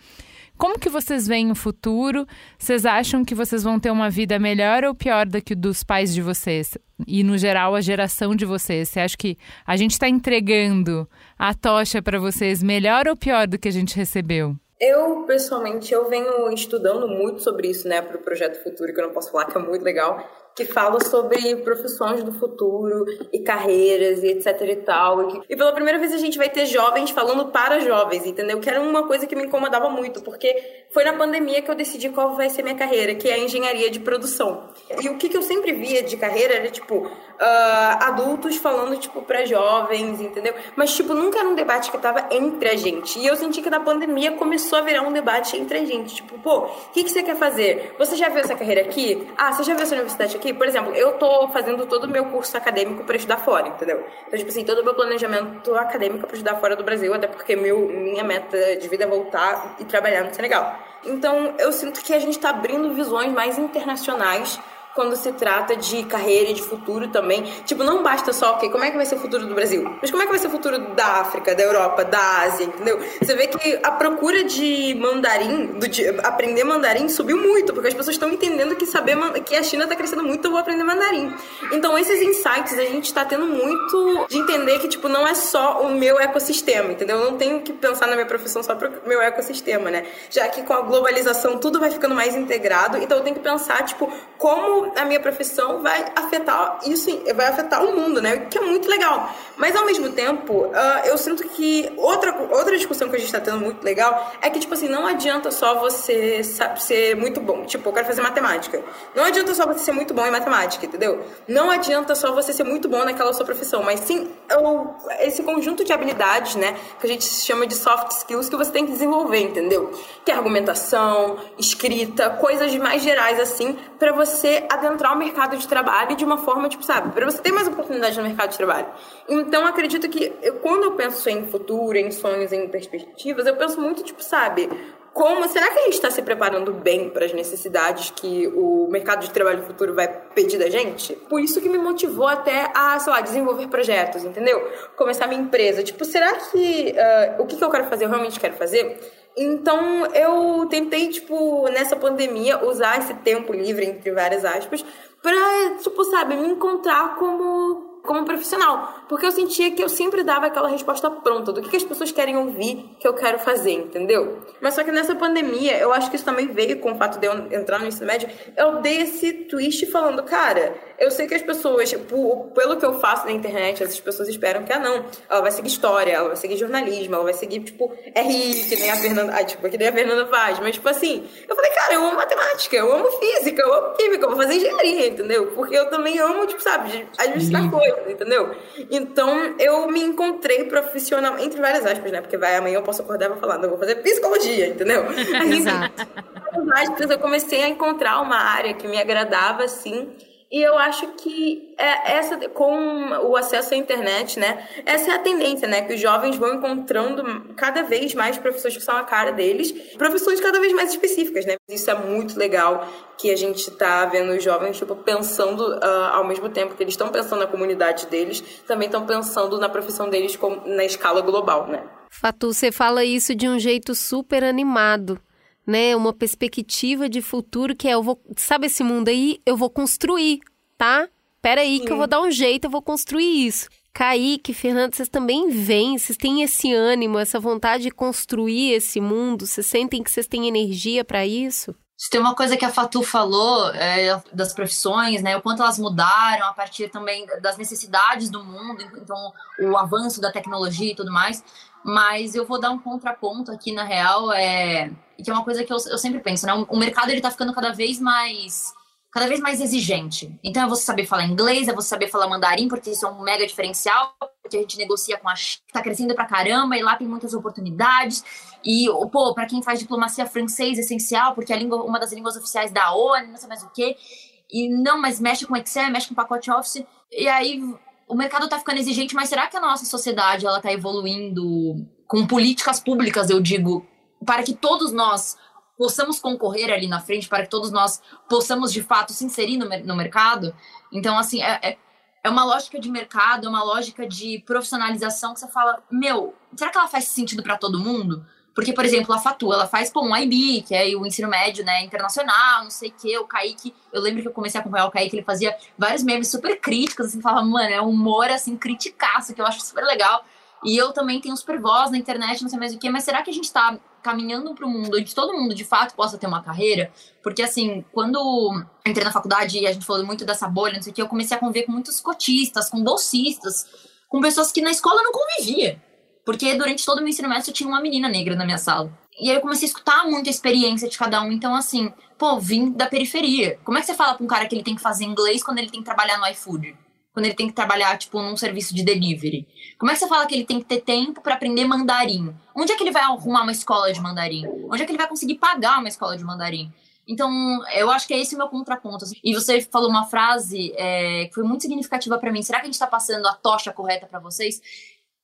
Como que vocês veem o futuro? Vocês acham que vocês vão ter uma vida melhor ou pior do que dos pais de vocês? E, no geral, a geração de vocês? Você acha que a gente está entregando a tocha para vocês melhor ou pior do que a gente recebeu? Eu, pessoalmente, eu venho estudando muito sobre isso, né, para o Projeto Futuro, que eu não posso falar que é muito legal que fala sobre profissões do futuro e carreiras e etc e tal. E, pela primeira vez a gente vai ter jovens falando para jovens, entendeu? Que era uma coisa que me incomodava muito, porque foi na pandemia que eu decidi qual vai ser minha carreira, que é a engenharia de produção. E o que, que eu sempre via de carreira era, tipo, uh, adultos falando, tipo, para jovens, entendeu? Mas, tipo, nunca era um debate que tava entre a gente. E eu senti que na pandemia começou a virar um debate entre a gente. Tipo, pô, o que, que você quer fazer? Você já viu essa carreira aqui? Ah, você já viu essa universidade aqui? por exemplo, eu tô fazendo todo o meu curso acadêmico para estudar fora, entendeu? Então, tipo assim, todo o meu planejamento acadêmico para estudar fora do Brasil, até porque meu, minha meta de vida é voltar e trabalhar no Senegal. Então, eu sinto que a gente está abrindo visões mais internacionais quando se trata de carreira e de futuro também. Tipo, não basta só, ok, como é que vai ser o futuro do Brasil? Mas como é que vai ser o futuro da África, da Europa, da Ásia, entendeu? Você vê que a procura de mandarim, de aprender mandarim, subiu muito, porque as pessoas estão entendendo que saber que a China está crescendo muito, eu vou aprender mandarim. Então, esses insights a gente está tendo muito de entender que, tipo, não é só o meu ecossistema, entendeu? Eu não tenho que pensar na minha profissão só para o meu ecossistema, né? Já que com a globalização tudo vai ficando mais integrado, então eu tenho que pensar, tipo, como a minha profissão vai afetar isso, vai afetar o mundo, né? Que é muito legal. Mas ao mesmo tempo, uh, eu sinto que outra, outra discussão que a gente está tendo muito legal é que, tipo assim, não adianta só você sabe, ser muito bom. Tipo, eu quero fazer matemática. Não adianta só você ser muito bom em matemática, entendeu? Não adianta só você ser muito bom naquela sua profissão, mas sim eu, esse conjunto de habilidades, né? Que a gente chama de soft skills que você tem que desenvolver, entendeu? Que é argumentação, escrita, coisas mais gerais assim, para você adentrar o mercado de trabalho de uma forma, tipo, sabe, para você ter mais oportunidade no mercado de trabalho. Então, acredito que eu, quando eu penso em futuro, em sonhos, em perspectivas, eu penso muito, tipo, sabe, como será que a gente está se preparando bem para as necessidades que o mercado de trabalho futuro vai pedir da gente? Por isso que me motivou até a, sei lá, desenvolver projetos, entendeu? Começar minha empresa. Tipo, será que uh, o que, que eu quero fazer, eu realmente quero fazer? Então eu tentei, tipo, nessa pandemia, usar esse tempo livre, entre várias aspas, pra, tipo, sabe, me encontrar como como profissional, porque eu sentia que eu sempre dava aquela resposta pronta do que, que as pessoas querem ouvir que eu quero fazer, entendeu? Mas só que nessa pandemia, eu acho que isso também veio com o fato de eu entrar no ensino médio, eu dei esse twist falando, cara, eu sei que as pessoas, por, pelo que eu faço na internet, as pessoas esperam que, ah, não, ela vai seguir história, ela vai seguir jornalismo, ela vai seguir, tipo, RI, que nem a Fernanda, ah, tipo, que nem a Fernanda faz. Mas, tipo assim, eu falei, cara, eu amo matemática, eu amo física, eu amo química, eu vou fazer engenharia, entendeu? Porque eu também amo, tipo, sabe, administrar coisas, entendeu? Então, eu me encontrei profissional, entre várias aspas, né? Porque vai, amanhã eu posso acordar e vou falar, não, eu vou fazer psicologia, entendeu? Aí, Exato. aspas, eu comecei a encontrar uma área que me agradava, assim, e eu acho que é essa, com o acesso à internet, né? Essa é a tendência, né? Que os jovens vão encontrando cada vez mais professores que são a cara deles, profissões cada vez mais específicas, né? Isso é muito legal que a gente tá vendo os jovens, tipo, pensando uh, ao mesmo tempo que eles estão pensando na comunidade deles, também estão pensando na profissão deles na escala global, né? Fatu, você fala isso de um jeito super animado né? Uma perspectiva de futuro que é eu vou, sabe esse mundo aí, eu vou construir, tá? Pera aí que eu vou dar um jeito, eu vou construir isso. Kaique, Fernando, vocês também vêm, vocês têm esse ânimo, essa vontade de construir esse mundo, vocês sentem que vocês têm energia para isso? Se tem uma coisa que a Fatu falou é, das profissões, né? O quanto elas mudaram a partir também das necessidades do mundo, então o avanço da tecnologia e tudo mais. Mas eu vou dar um contraponto aqui, na real, é, que é uma coisa que eu, eu sempre penso, né? O mercado ele tá ficando cada vez mais cada vez mais exigente. Então é você saber falar inglês, é você saber falar mandarim, porque isso é um mega diferencial, porque a gente negocia com a China, tá crescendo pra caramba, e lá tem muitas oportunidades. E, pô, para quem faz diplomacia francês é essencial, porque é língua, uma das línguas oficiais da ONU, não sei mais o quê. E não, mas mexe com Excel, mexe com pacote Office. E aí o mercado está ficando exigente, mas será que a nossa sociedade ela está evoluindo com políticas públicas, eu digo, para que todos nós possamos concorrer ali na frente, para que todos nós possamos de fato se inserir no, no mercado? Então, assim, é, é, é uma lógica de mercado, é uma lógica de profissionalização que você fala, meu, será que ela faz sentido para todo mundo? Porque, por exemplo, a Fatu, ela faz, pô, um IB, que é o ensino médio, né, internacional, não sei o quê. O Kaique, eu lembro que eu comecei a acompanhar o Kaique, ele fazia vários memes super críticos, assim, falava, mano, é humor, assim, criticaço, que eu acho super legal. E eu também tenho super voz na internet, não sei mais o quê, mas será que a gente tá caminhando para um mundo onde todo mundo de fato possa ter uma carreira? Porque, assim, quando entrei na faculdade e a gente falou muito dessa bolha, não sei o quê, eu comecei a conviver com muitos cotistas, com bolsistas, com pessoas que na escola não convivia. Porque durante todo o meu ensino médio eu tinha uma menina negra na minha sala. E aí eu comecei a escutar muita experiência de cada um. Então, assim, pô, vim da periferia. Como é que você fala pra um cara que ele tem que fazer inglês quando ele tem que trabalhar no iFood? Quando ele tem que trabalhar, tipo, num serviço de delivery? Como é que você fala que ele tem que ter tempo para aprender mandarim? Onde é que ele vai arrumar uma escola de mandarim? Onde é que ele vai conseguir pagar uma escola de mandarim? Então, eu acho que é esse o meu contraponto. E você falou uma frase é, que foi muito significativa para mim. Será que a gente está passando a tocha correta para vocês?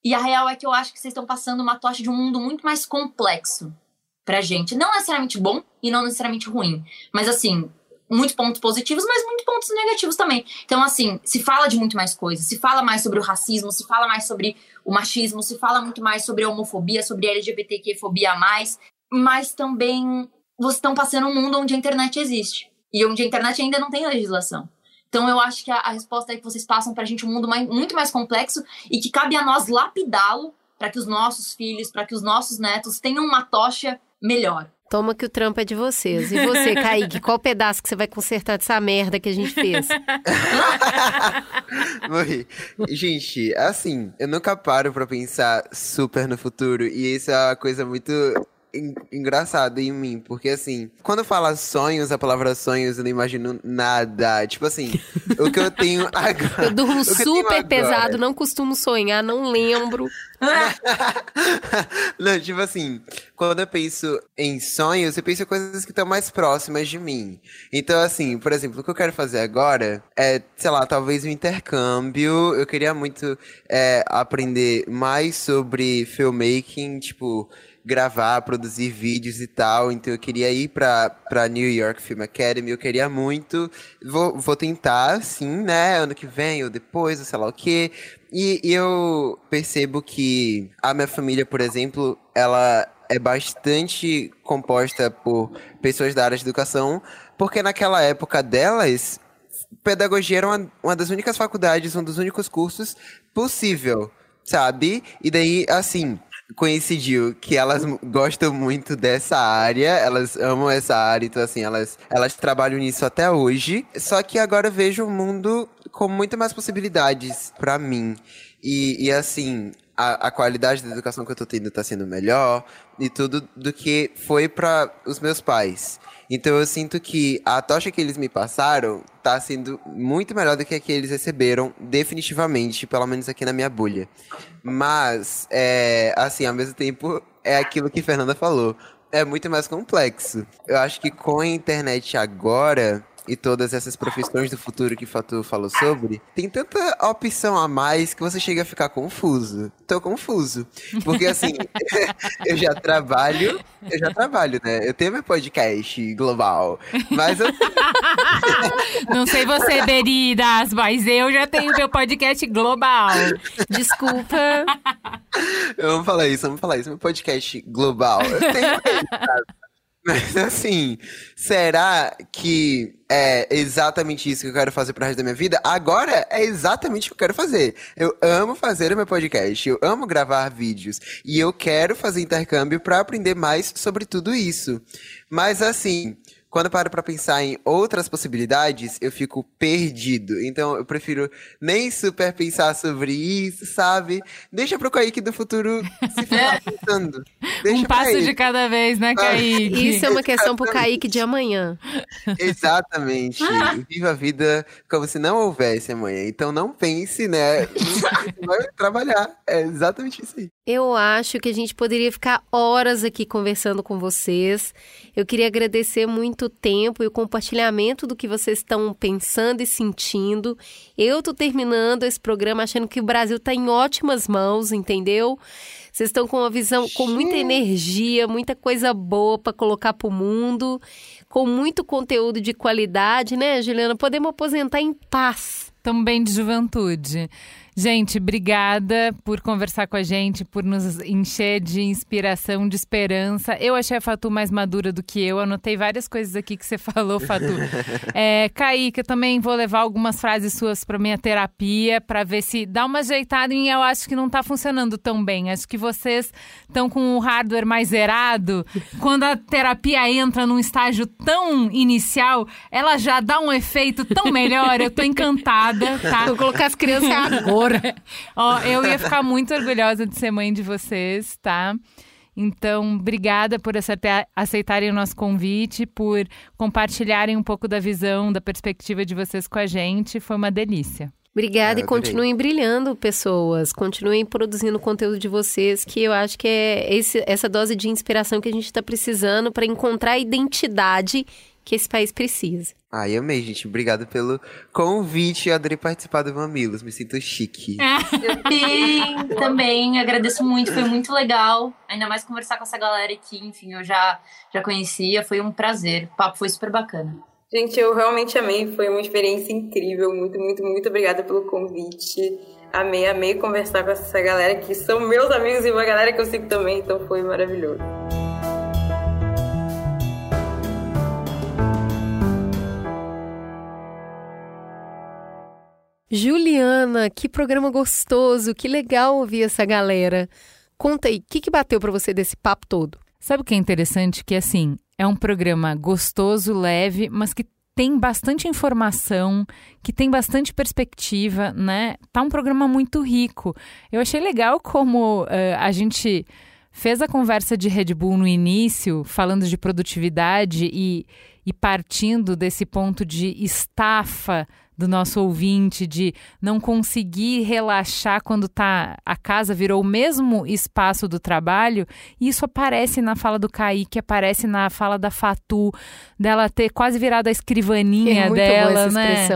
E a real é que eu acho que vocês estão passando uma tocha de um mundo muito mais complexo pra gente. Não necessariamente bom e não necessariamente ruim. Mas assim, muitos pontos positivos, mas muitos pontos negativos também. Então, assim, se fala de muito mais coisas. Se fala mais sobre o racismo, se fala mais sobre o machismo, se fala muito mais sobre a homofobia, sobre a LGBTQ-fobia a mais. Mas também vocês estão passando um mundo onde a internet existe. E onde a internet ainda não tem legislação. Então eu acho que a, a resposta é que vocês passam para a gente um mundo mais, muito mais complexo e que cabe a nós lapidá-lo para que os nossos filhos, para que os nossos netos tenham uma tocha melhor. Toma que o trampo é de vocês. E você, Kaique, qual pedaço que você vai consertar dessa merda que a gente fez? Morri. Gente, assim, eu nunca paro pra pensar super no futuro. E isso é uma coisa muito engraçado em mim, porque assim, quando fala sonhos, a palavra sonhos, eu não imagino nada. Tipo assim, o que eu tenho agora. Eu durmo super pesado, não costumo sonhar, não lembro. não, tipo assim, quando eu penso em sonhos, eu penso em coisas que estão mais próximas de mim. Então, assim, por exemplo, o que eu quero fazer agora é, sei lá, talvez um intercâmbio. Eu queria muito é, aprender mais sobre filmmaking, tipo gravar, produzir vídeos e tal. Então eu queria ir pra, pra New York Film Academy, eu queria muito. Vou, vou tentar, sim, né? Ano que vem ou depois, ou sei lá o quê. E, e eu percebo que a minha família, por exemplo, ela é bastante composta por pessoas da área de educação, porque naquela época delas, pedagogia era uma, uma das únicas faculdades, um dos únicos cursos possível, sabe? E daí, assim, coincidiu que elas gostam muito dessa área, elas amam essa área, então assim, elas, elas trabalham nisso até hoje. Só que agora eu vejo o mundo com muito mais possibilidades para mim. E, e assim, a, a, qualidade da educação que eu tô tendo tá sendo melhor e tudo do que foi para os meus pais. Então eu sinto que a tocha que eles me passaram tá sendo muito melhor do que a que eles receberam, definitivamente, pelo menos aqui na minha bolha. Mas, é, assim, ao mesmo tempo, é aquilo que Fernanda falou. É muito mais complexo. Eu acho que com a internet agora, e todas essas profissões do futuro que Fatu falou sobre, tem tanta opção a mais que você chega a ficar confuso. Tô confuso. Porque assim, eu já trabalho, eu já trabalho, né? Eu tenho meu podcast global, mas eu... Não sei você, Beridas, mas eu já tenho meu podcast global. Desculpa. Vamos falar isso, vamos falar isso. Meu podcast global. Eu tenho mas assim, será que é exatamente isso que eu quero fazer pro resto da minha vida? Agora é exatamente o que eu quero fazer. Eu amo fazer o meu podcast, eu amo gravar vídeos e eu quero fazer intercâmbio para aprender mais sobre tudo isso. Mas assim, quando eu paro pra pensar em outras possibilidades, eu fico perdido. Então eu prefiro nem super pensar sobre isso, sabe? Deixa pro Kaique do futuro se ficar pensando. Deixa um passo de cada vez, né, Kaique? Isso é uma questão pro Kaique de amanhã. Exatamente. Viva a vida como se não houvesse amanhã. Então não pense, né? Vai trabalhar. É exatamente isso aí. Eu acho que a gente poderia ficar horas aqui conversando com vocês. Eu queria agradecer muito o tempo e o compartilhamento do que vocês estão pensando e sentindo. Eu tô terminando esse programa achando que o Brasil está em ótimas mãos, entendeu? Vocês estão com uma visão com muita energia, muita coisa boa para colocar para o mundo, com muito conteúdo de qualidade, né, Juliana? Podemos aposentar em paz. Também de juventude. Gente, obrigada por conversar com a gente, por nos encher de inspiração, de esperança. Eu achei a Fatu mais madura do que eu. Anotei várias coisas aqui que você falou, Fatu. É, Kaique, eu também vou levar algumas frases suas para minha terapia, para ver se dá uma ajeitada em eu acho que não tá funcionando tão bem. Acho que vocês estão com o hardware mais zerado. Quando a terapia entra num estágio tão inicial, ela já dá um efeito tão melhor. Eu tô encantada, tá? Vou colocar as crianças agora. Ó, eu ia ficar muito orgulhosa de ser mãe de vocês, tá? Então, obrigada por aceitarem o nosso convite, por compartilharem um pouco da visão, da perspectiva de vocês com a gente. Foi uma delícia. Obrigada e continuem brilhando, pessoas. Continuem produzindo o conteúdo de vocês, que eu acho que é esse, essa dose de inspiração que a gente está precisando para encontrar a identidade que esse país precisa. Ai, amei, gente. Obrigado pelo convite. Eu adorei participar do Mamilos. Me sinto chique. Eu também agradeço muito. Foi muito legal. Ainda mais conversar com essa galera aqui. Enfim, eu já, já conhecia. Foi um prazer. O papo foi super bacana. Gente, eu realmente amei. Foi uma experiência incrível. Muito, muito, muito obrigada pelo convite. Amei, amei conversar com essa galera que são meus amigos e uma galera que eu sigo também. Então foi maravilhoso. Juliana, que programa gostoso, que legal ouvir essa galera. Conta aí, o que, que bateu para você desse papo todo? Sabe o que é interessante? Que assim, é um programa gostoso, leve, mas que tem bastante informação, que tem bastante perspectiva, né? Tá um programa muito rico. Eu achei legal como uh, a gente fez a conversa de Red Bull no início, falando de produtividade e, e partindo desse ponto de estafa do nosso ouvinte de não conseguir relaxar quando tá a casa virou o mesmo espaço do trabalho, isso aparece na fala do Kaique, aparece na fala da Fatu, dela ter quase virado a escrivaninha é dela, né?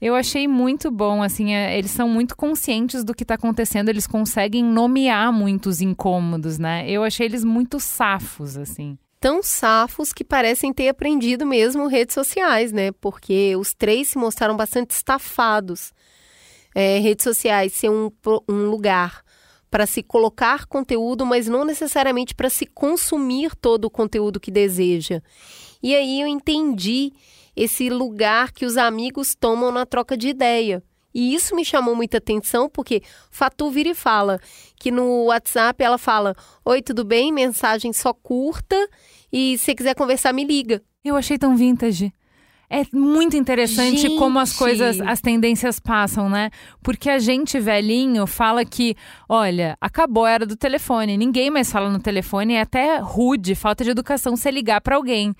Eu achei muito bom, assim, é, eles são muito conscientes do que está acontecendo, eles conseguem nomear muitos incômodos, né? Eu achei eles muito safos, assim tão safos que parecem ter aprendido mesmo redes sociais, né? Porque os três se mostraram bastante estafados. É, redes sociais ser um, um lugar para se colocar conteúdo, mas não necessariamente para se consumir todo o conteúdo que deseja. E aí eu entendi esse lugar que os amigos tomam na troca de ideia. E isso me chamou muita atenção, porque Fatu vira e fala que no WhatsApp ela fala: Oi, tudo bem? Mensagem só curta e se quiser conversar, me liga. Eu achei tão vintage. É muito interessante Gente. como as coisas, as tendências passam, né? Porque a gente velhinho fala que, olha, acabou a era do telefone, ninguém mais fala no telefone, é até rude, falta de educação você ligar para alguém.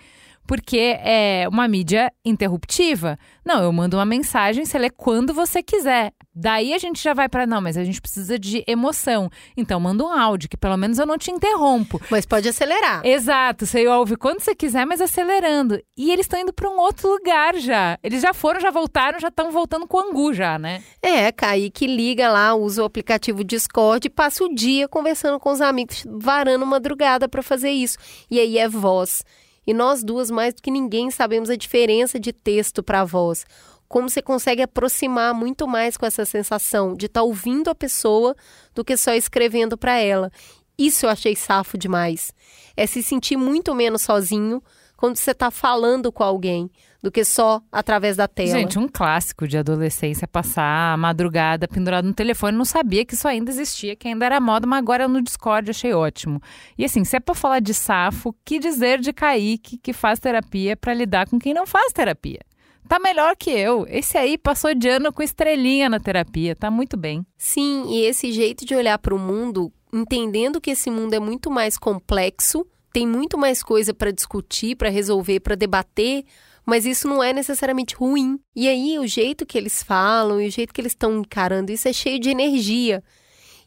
Porque é uma mídia interruptiva. Não, eu mando uma mensagem, você lê quando você quiser. Daí a gente já vai para não, mas a gente precisa de emoção. Então manda um áudio que pelo menos eu não te interrompo. Mas pode acelerar. Exato, você ouve quando você quiser, mas acelerando. E eles estão indo para um outro lugar já. Eles já foram, já voltaram, já estão voltando com angu já, né? É, Kaique liga lá, usa o aplicativo Discord e passa o dia conversando com os amigos, varando madrugada para fazer isso. E aí é voz. E nós duas, mais do que ninguém, sabemos a diferença de texto para voz. Como você consegue aproximar muito mais com essa sensação de estar ouvindo a pessoa do que só escrevendo para ela. Isso eu achei safo demais. É se sentir muito menos sozinho quando você está falando com alguém do que só através da tela. Gente, um clássico de adolescência é passar a madrugada pendurado no telefone. Não sabia que isso ainda existia, que ainda era moda, mas agora no Discord achei ótimo. E assim, se é pra falar de safo, que dizer de Kaique que faz terapia para lidar com quem não faz terapia? Tá melhor que eu. Esse aí passou de ano com estrelinha na terapia, tá muito bem. Sim, e esse jeito de olhar para o mundo, entendendo que esse mundo é muito mais complexo, tem muito mais coisa para discutir, para resolver, para debater, mas isso não é necessariamente ruim. E aí o jeito que eles falam e o jeito que eles estão encarando isso é cheio de energia.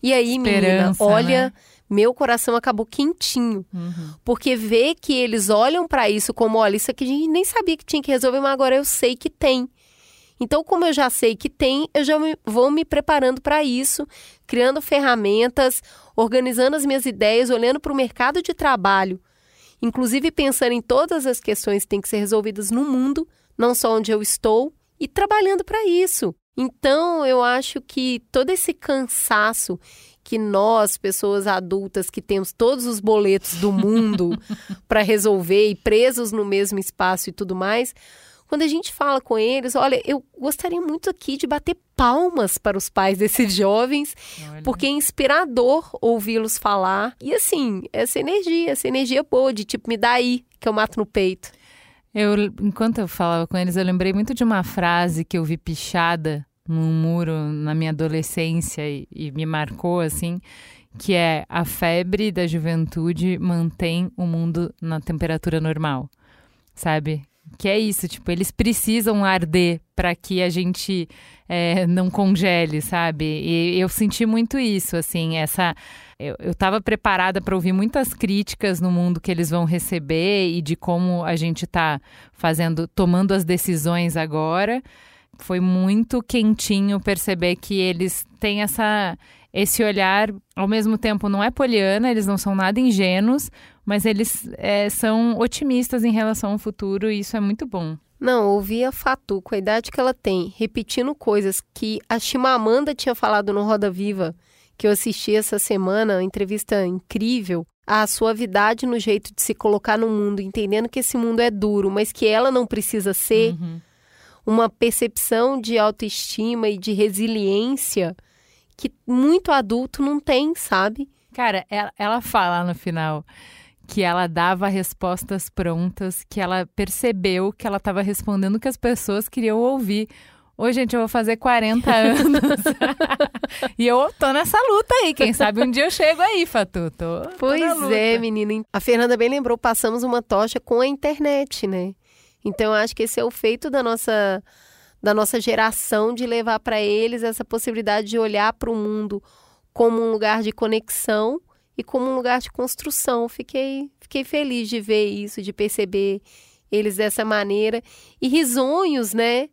E aí, menina, Esperança, olha, né? Meu coração acabou quentinho, porque ver que eles olham para isso como, olha, isso aqui a gente nem sabia que tinha que resolver, mas agora eu sei que tem. Então, como eu já sei que tem, eu já me- vou me preparando para isso, criando ferramentas, organizando as minhas ideias, olhando para o mercado de trabalho, inclusive pensando em todas as questões que têm que ser resolvidas no mundo, não só onde eu estou, e trabalhando para isso. Então, eu acho que todo esse cansaço que nós, pessoas adultas, que temos todos os boletos do mundo para resolver e presos no mesmo espaço e tudo mais, quando a gente fala com eles, olha, eu gostaria muito aqui de bater palmas para os pais desses jovens, porque é inspirador ouvi-los falar. E assim, essa energia, essa energia boa de tipo, me dá aí, que eu mato no peito. Eu, enquanto eu falava com eles, eu lembrei muito de uma frase que eu vi pichada num muro na minha adolescência e, e me marcou assim, que é a febre da juventude mantém o mundo na temperatura normal, sabe? Que é isso, tipo, eles precisam arder para que a gente é, não congele, sabe? E eu senti muito isso, assim, essa. Eu, eu tava preparada para ouvir muitas críticas no mundo que eles vão receber e de como a gente tá fazendo, tomando as decisões agora. Foi muito quentinho perceber que eles têm essa esse olhar, ao mesmo tempo, não é poliana, eles não são nada ingênuos, mas eles é, são otimistas em relação ao futuro e isso é muito bom. Não, ouvir a Fatu, com a idade que ela tem, repetindo coisas que a Chimamanda tinha falado no Roda Viva, que eu assisti essa semana, uma entrevista incrível. A suavidade no jeito de se colocar no mundo, entendendo que esse mundo é duro, mas que ela não precisa ser. Uma percepção de autoestima e de resiliência que muito adulto não tem, sabe? Cara, ela, ela fala no final que ela dava respostas prontas, que ela percebeu que ela estava respondendo o que as pessoas queriam ouvir. Oi, gente, eu vou fazer 40 anos. e eu tô nessa luta aí. Quem sabe um dia eu chego aí, Fatu. Tô, tô Pois luta. é, menina. A Fernanda bem lembrou, passamos uma tocha com a internet, né? Então eu acho que esse é o feito da nossa da nossa geração de levar para eles essa possibilidade de olhar para o mundo como um lugar de conexão e como um lugar de construção. Fiquei fiquei feliz de ver isso, de perceber eles dessa maneira e risonhos, né?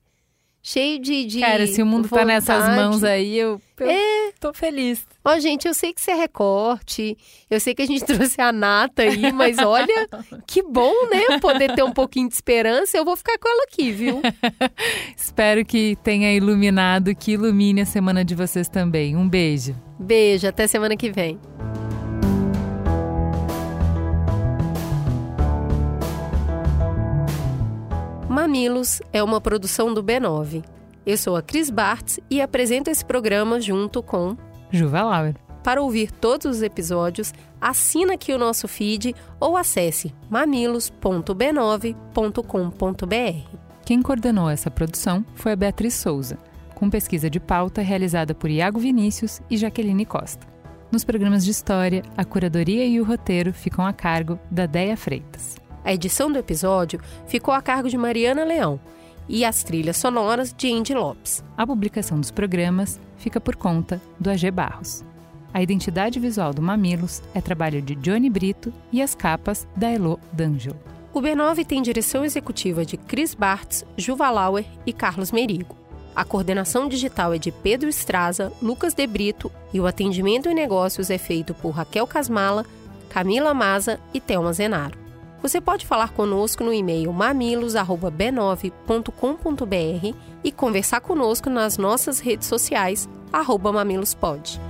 Cheio de, de Cara, se o mundo tá nessas vontade. mãos aí, eu, eu É. tô feliz. Ó, gente, eu sei que você é recorte, eu sei que a gente trouxe a Nata aí, mas olha, que bom, né? Poder ter um pouquinho de esperança. Eu vou ficar com ela aqui, viu? Espero que tenha iluminado, que ilumine a semana de vocês também. Um beijo. Beijo, até semana que vem. Mamilos é uma produção do B9. Eu sou a Cris Bartz e apresento esse programa junto com Juva Lauer. Para ouvir todos os episódios, assina aqui o nosso feed ou acesse mamilos.b9.com.br. Quem coordenou essa produção foi a Beatriz Souza, com pesquisa de pauta realizada por Iago Vinícius e Jaqueline Costa. Nos programas de história, a curadoria e o roteiro ficam a cargo da Deia Freitas. A edição do episódio ficou a cargo de Mariana Leão e as trilhas sonoras de Andy Lopes. A publicação dos programas fica por conta do AG Barros. A identidade visual do Mamilos é trabalho de Johnny Brito e as capas da Elo D'Angelo. O B9 tem direção executiva de Chris Bartz, Juva Lauer e Carlos Merigo. A coordenação digital é de Pedro Estraza, Lucas De Brito e o atendimento em negócios é feito por Raquel Casmala, Camila Maza e Thelma Zenaro. Você pode falar conosco no e-mail mamilos@b9.com.br e conversar conosco nas nossas redes sociais @mamilospod.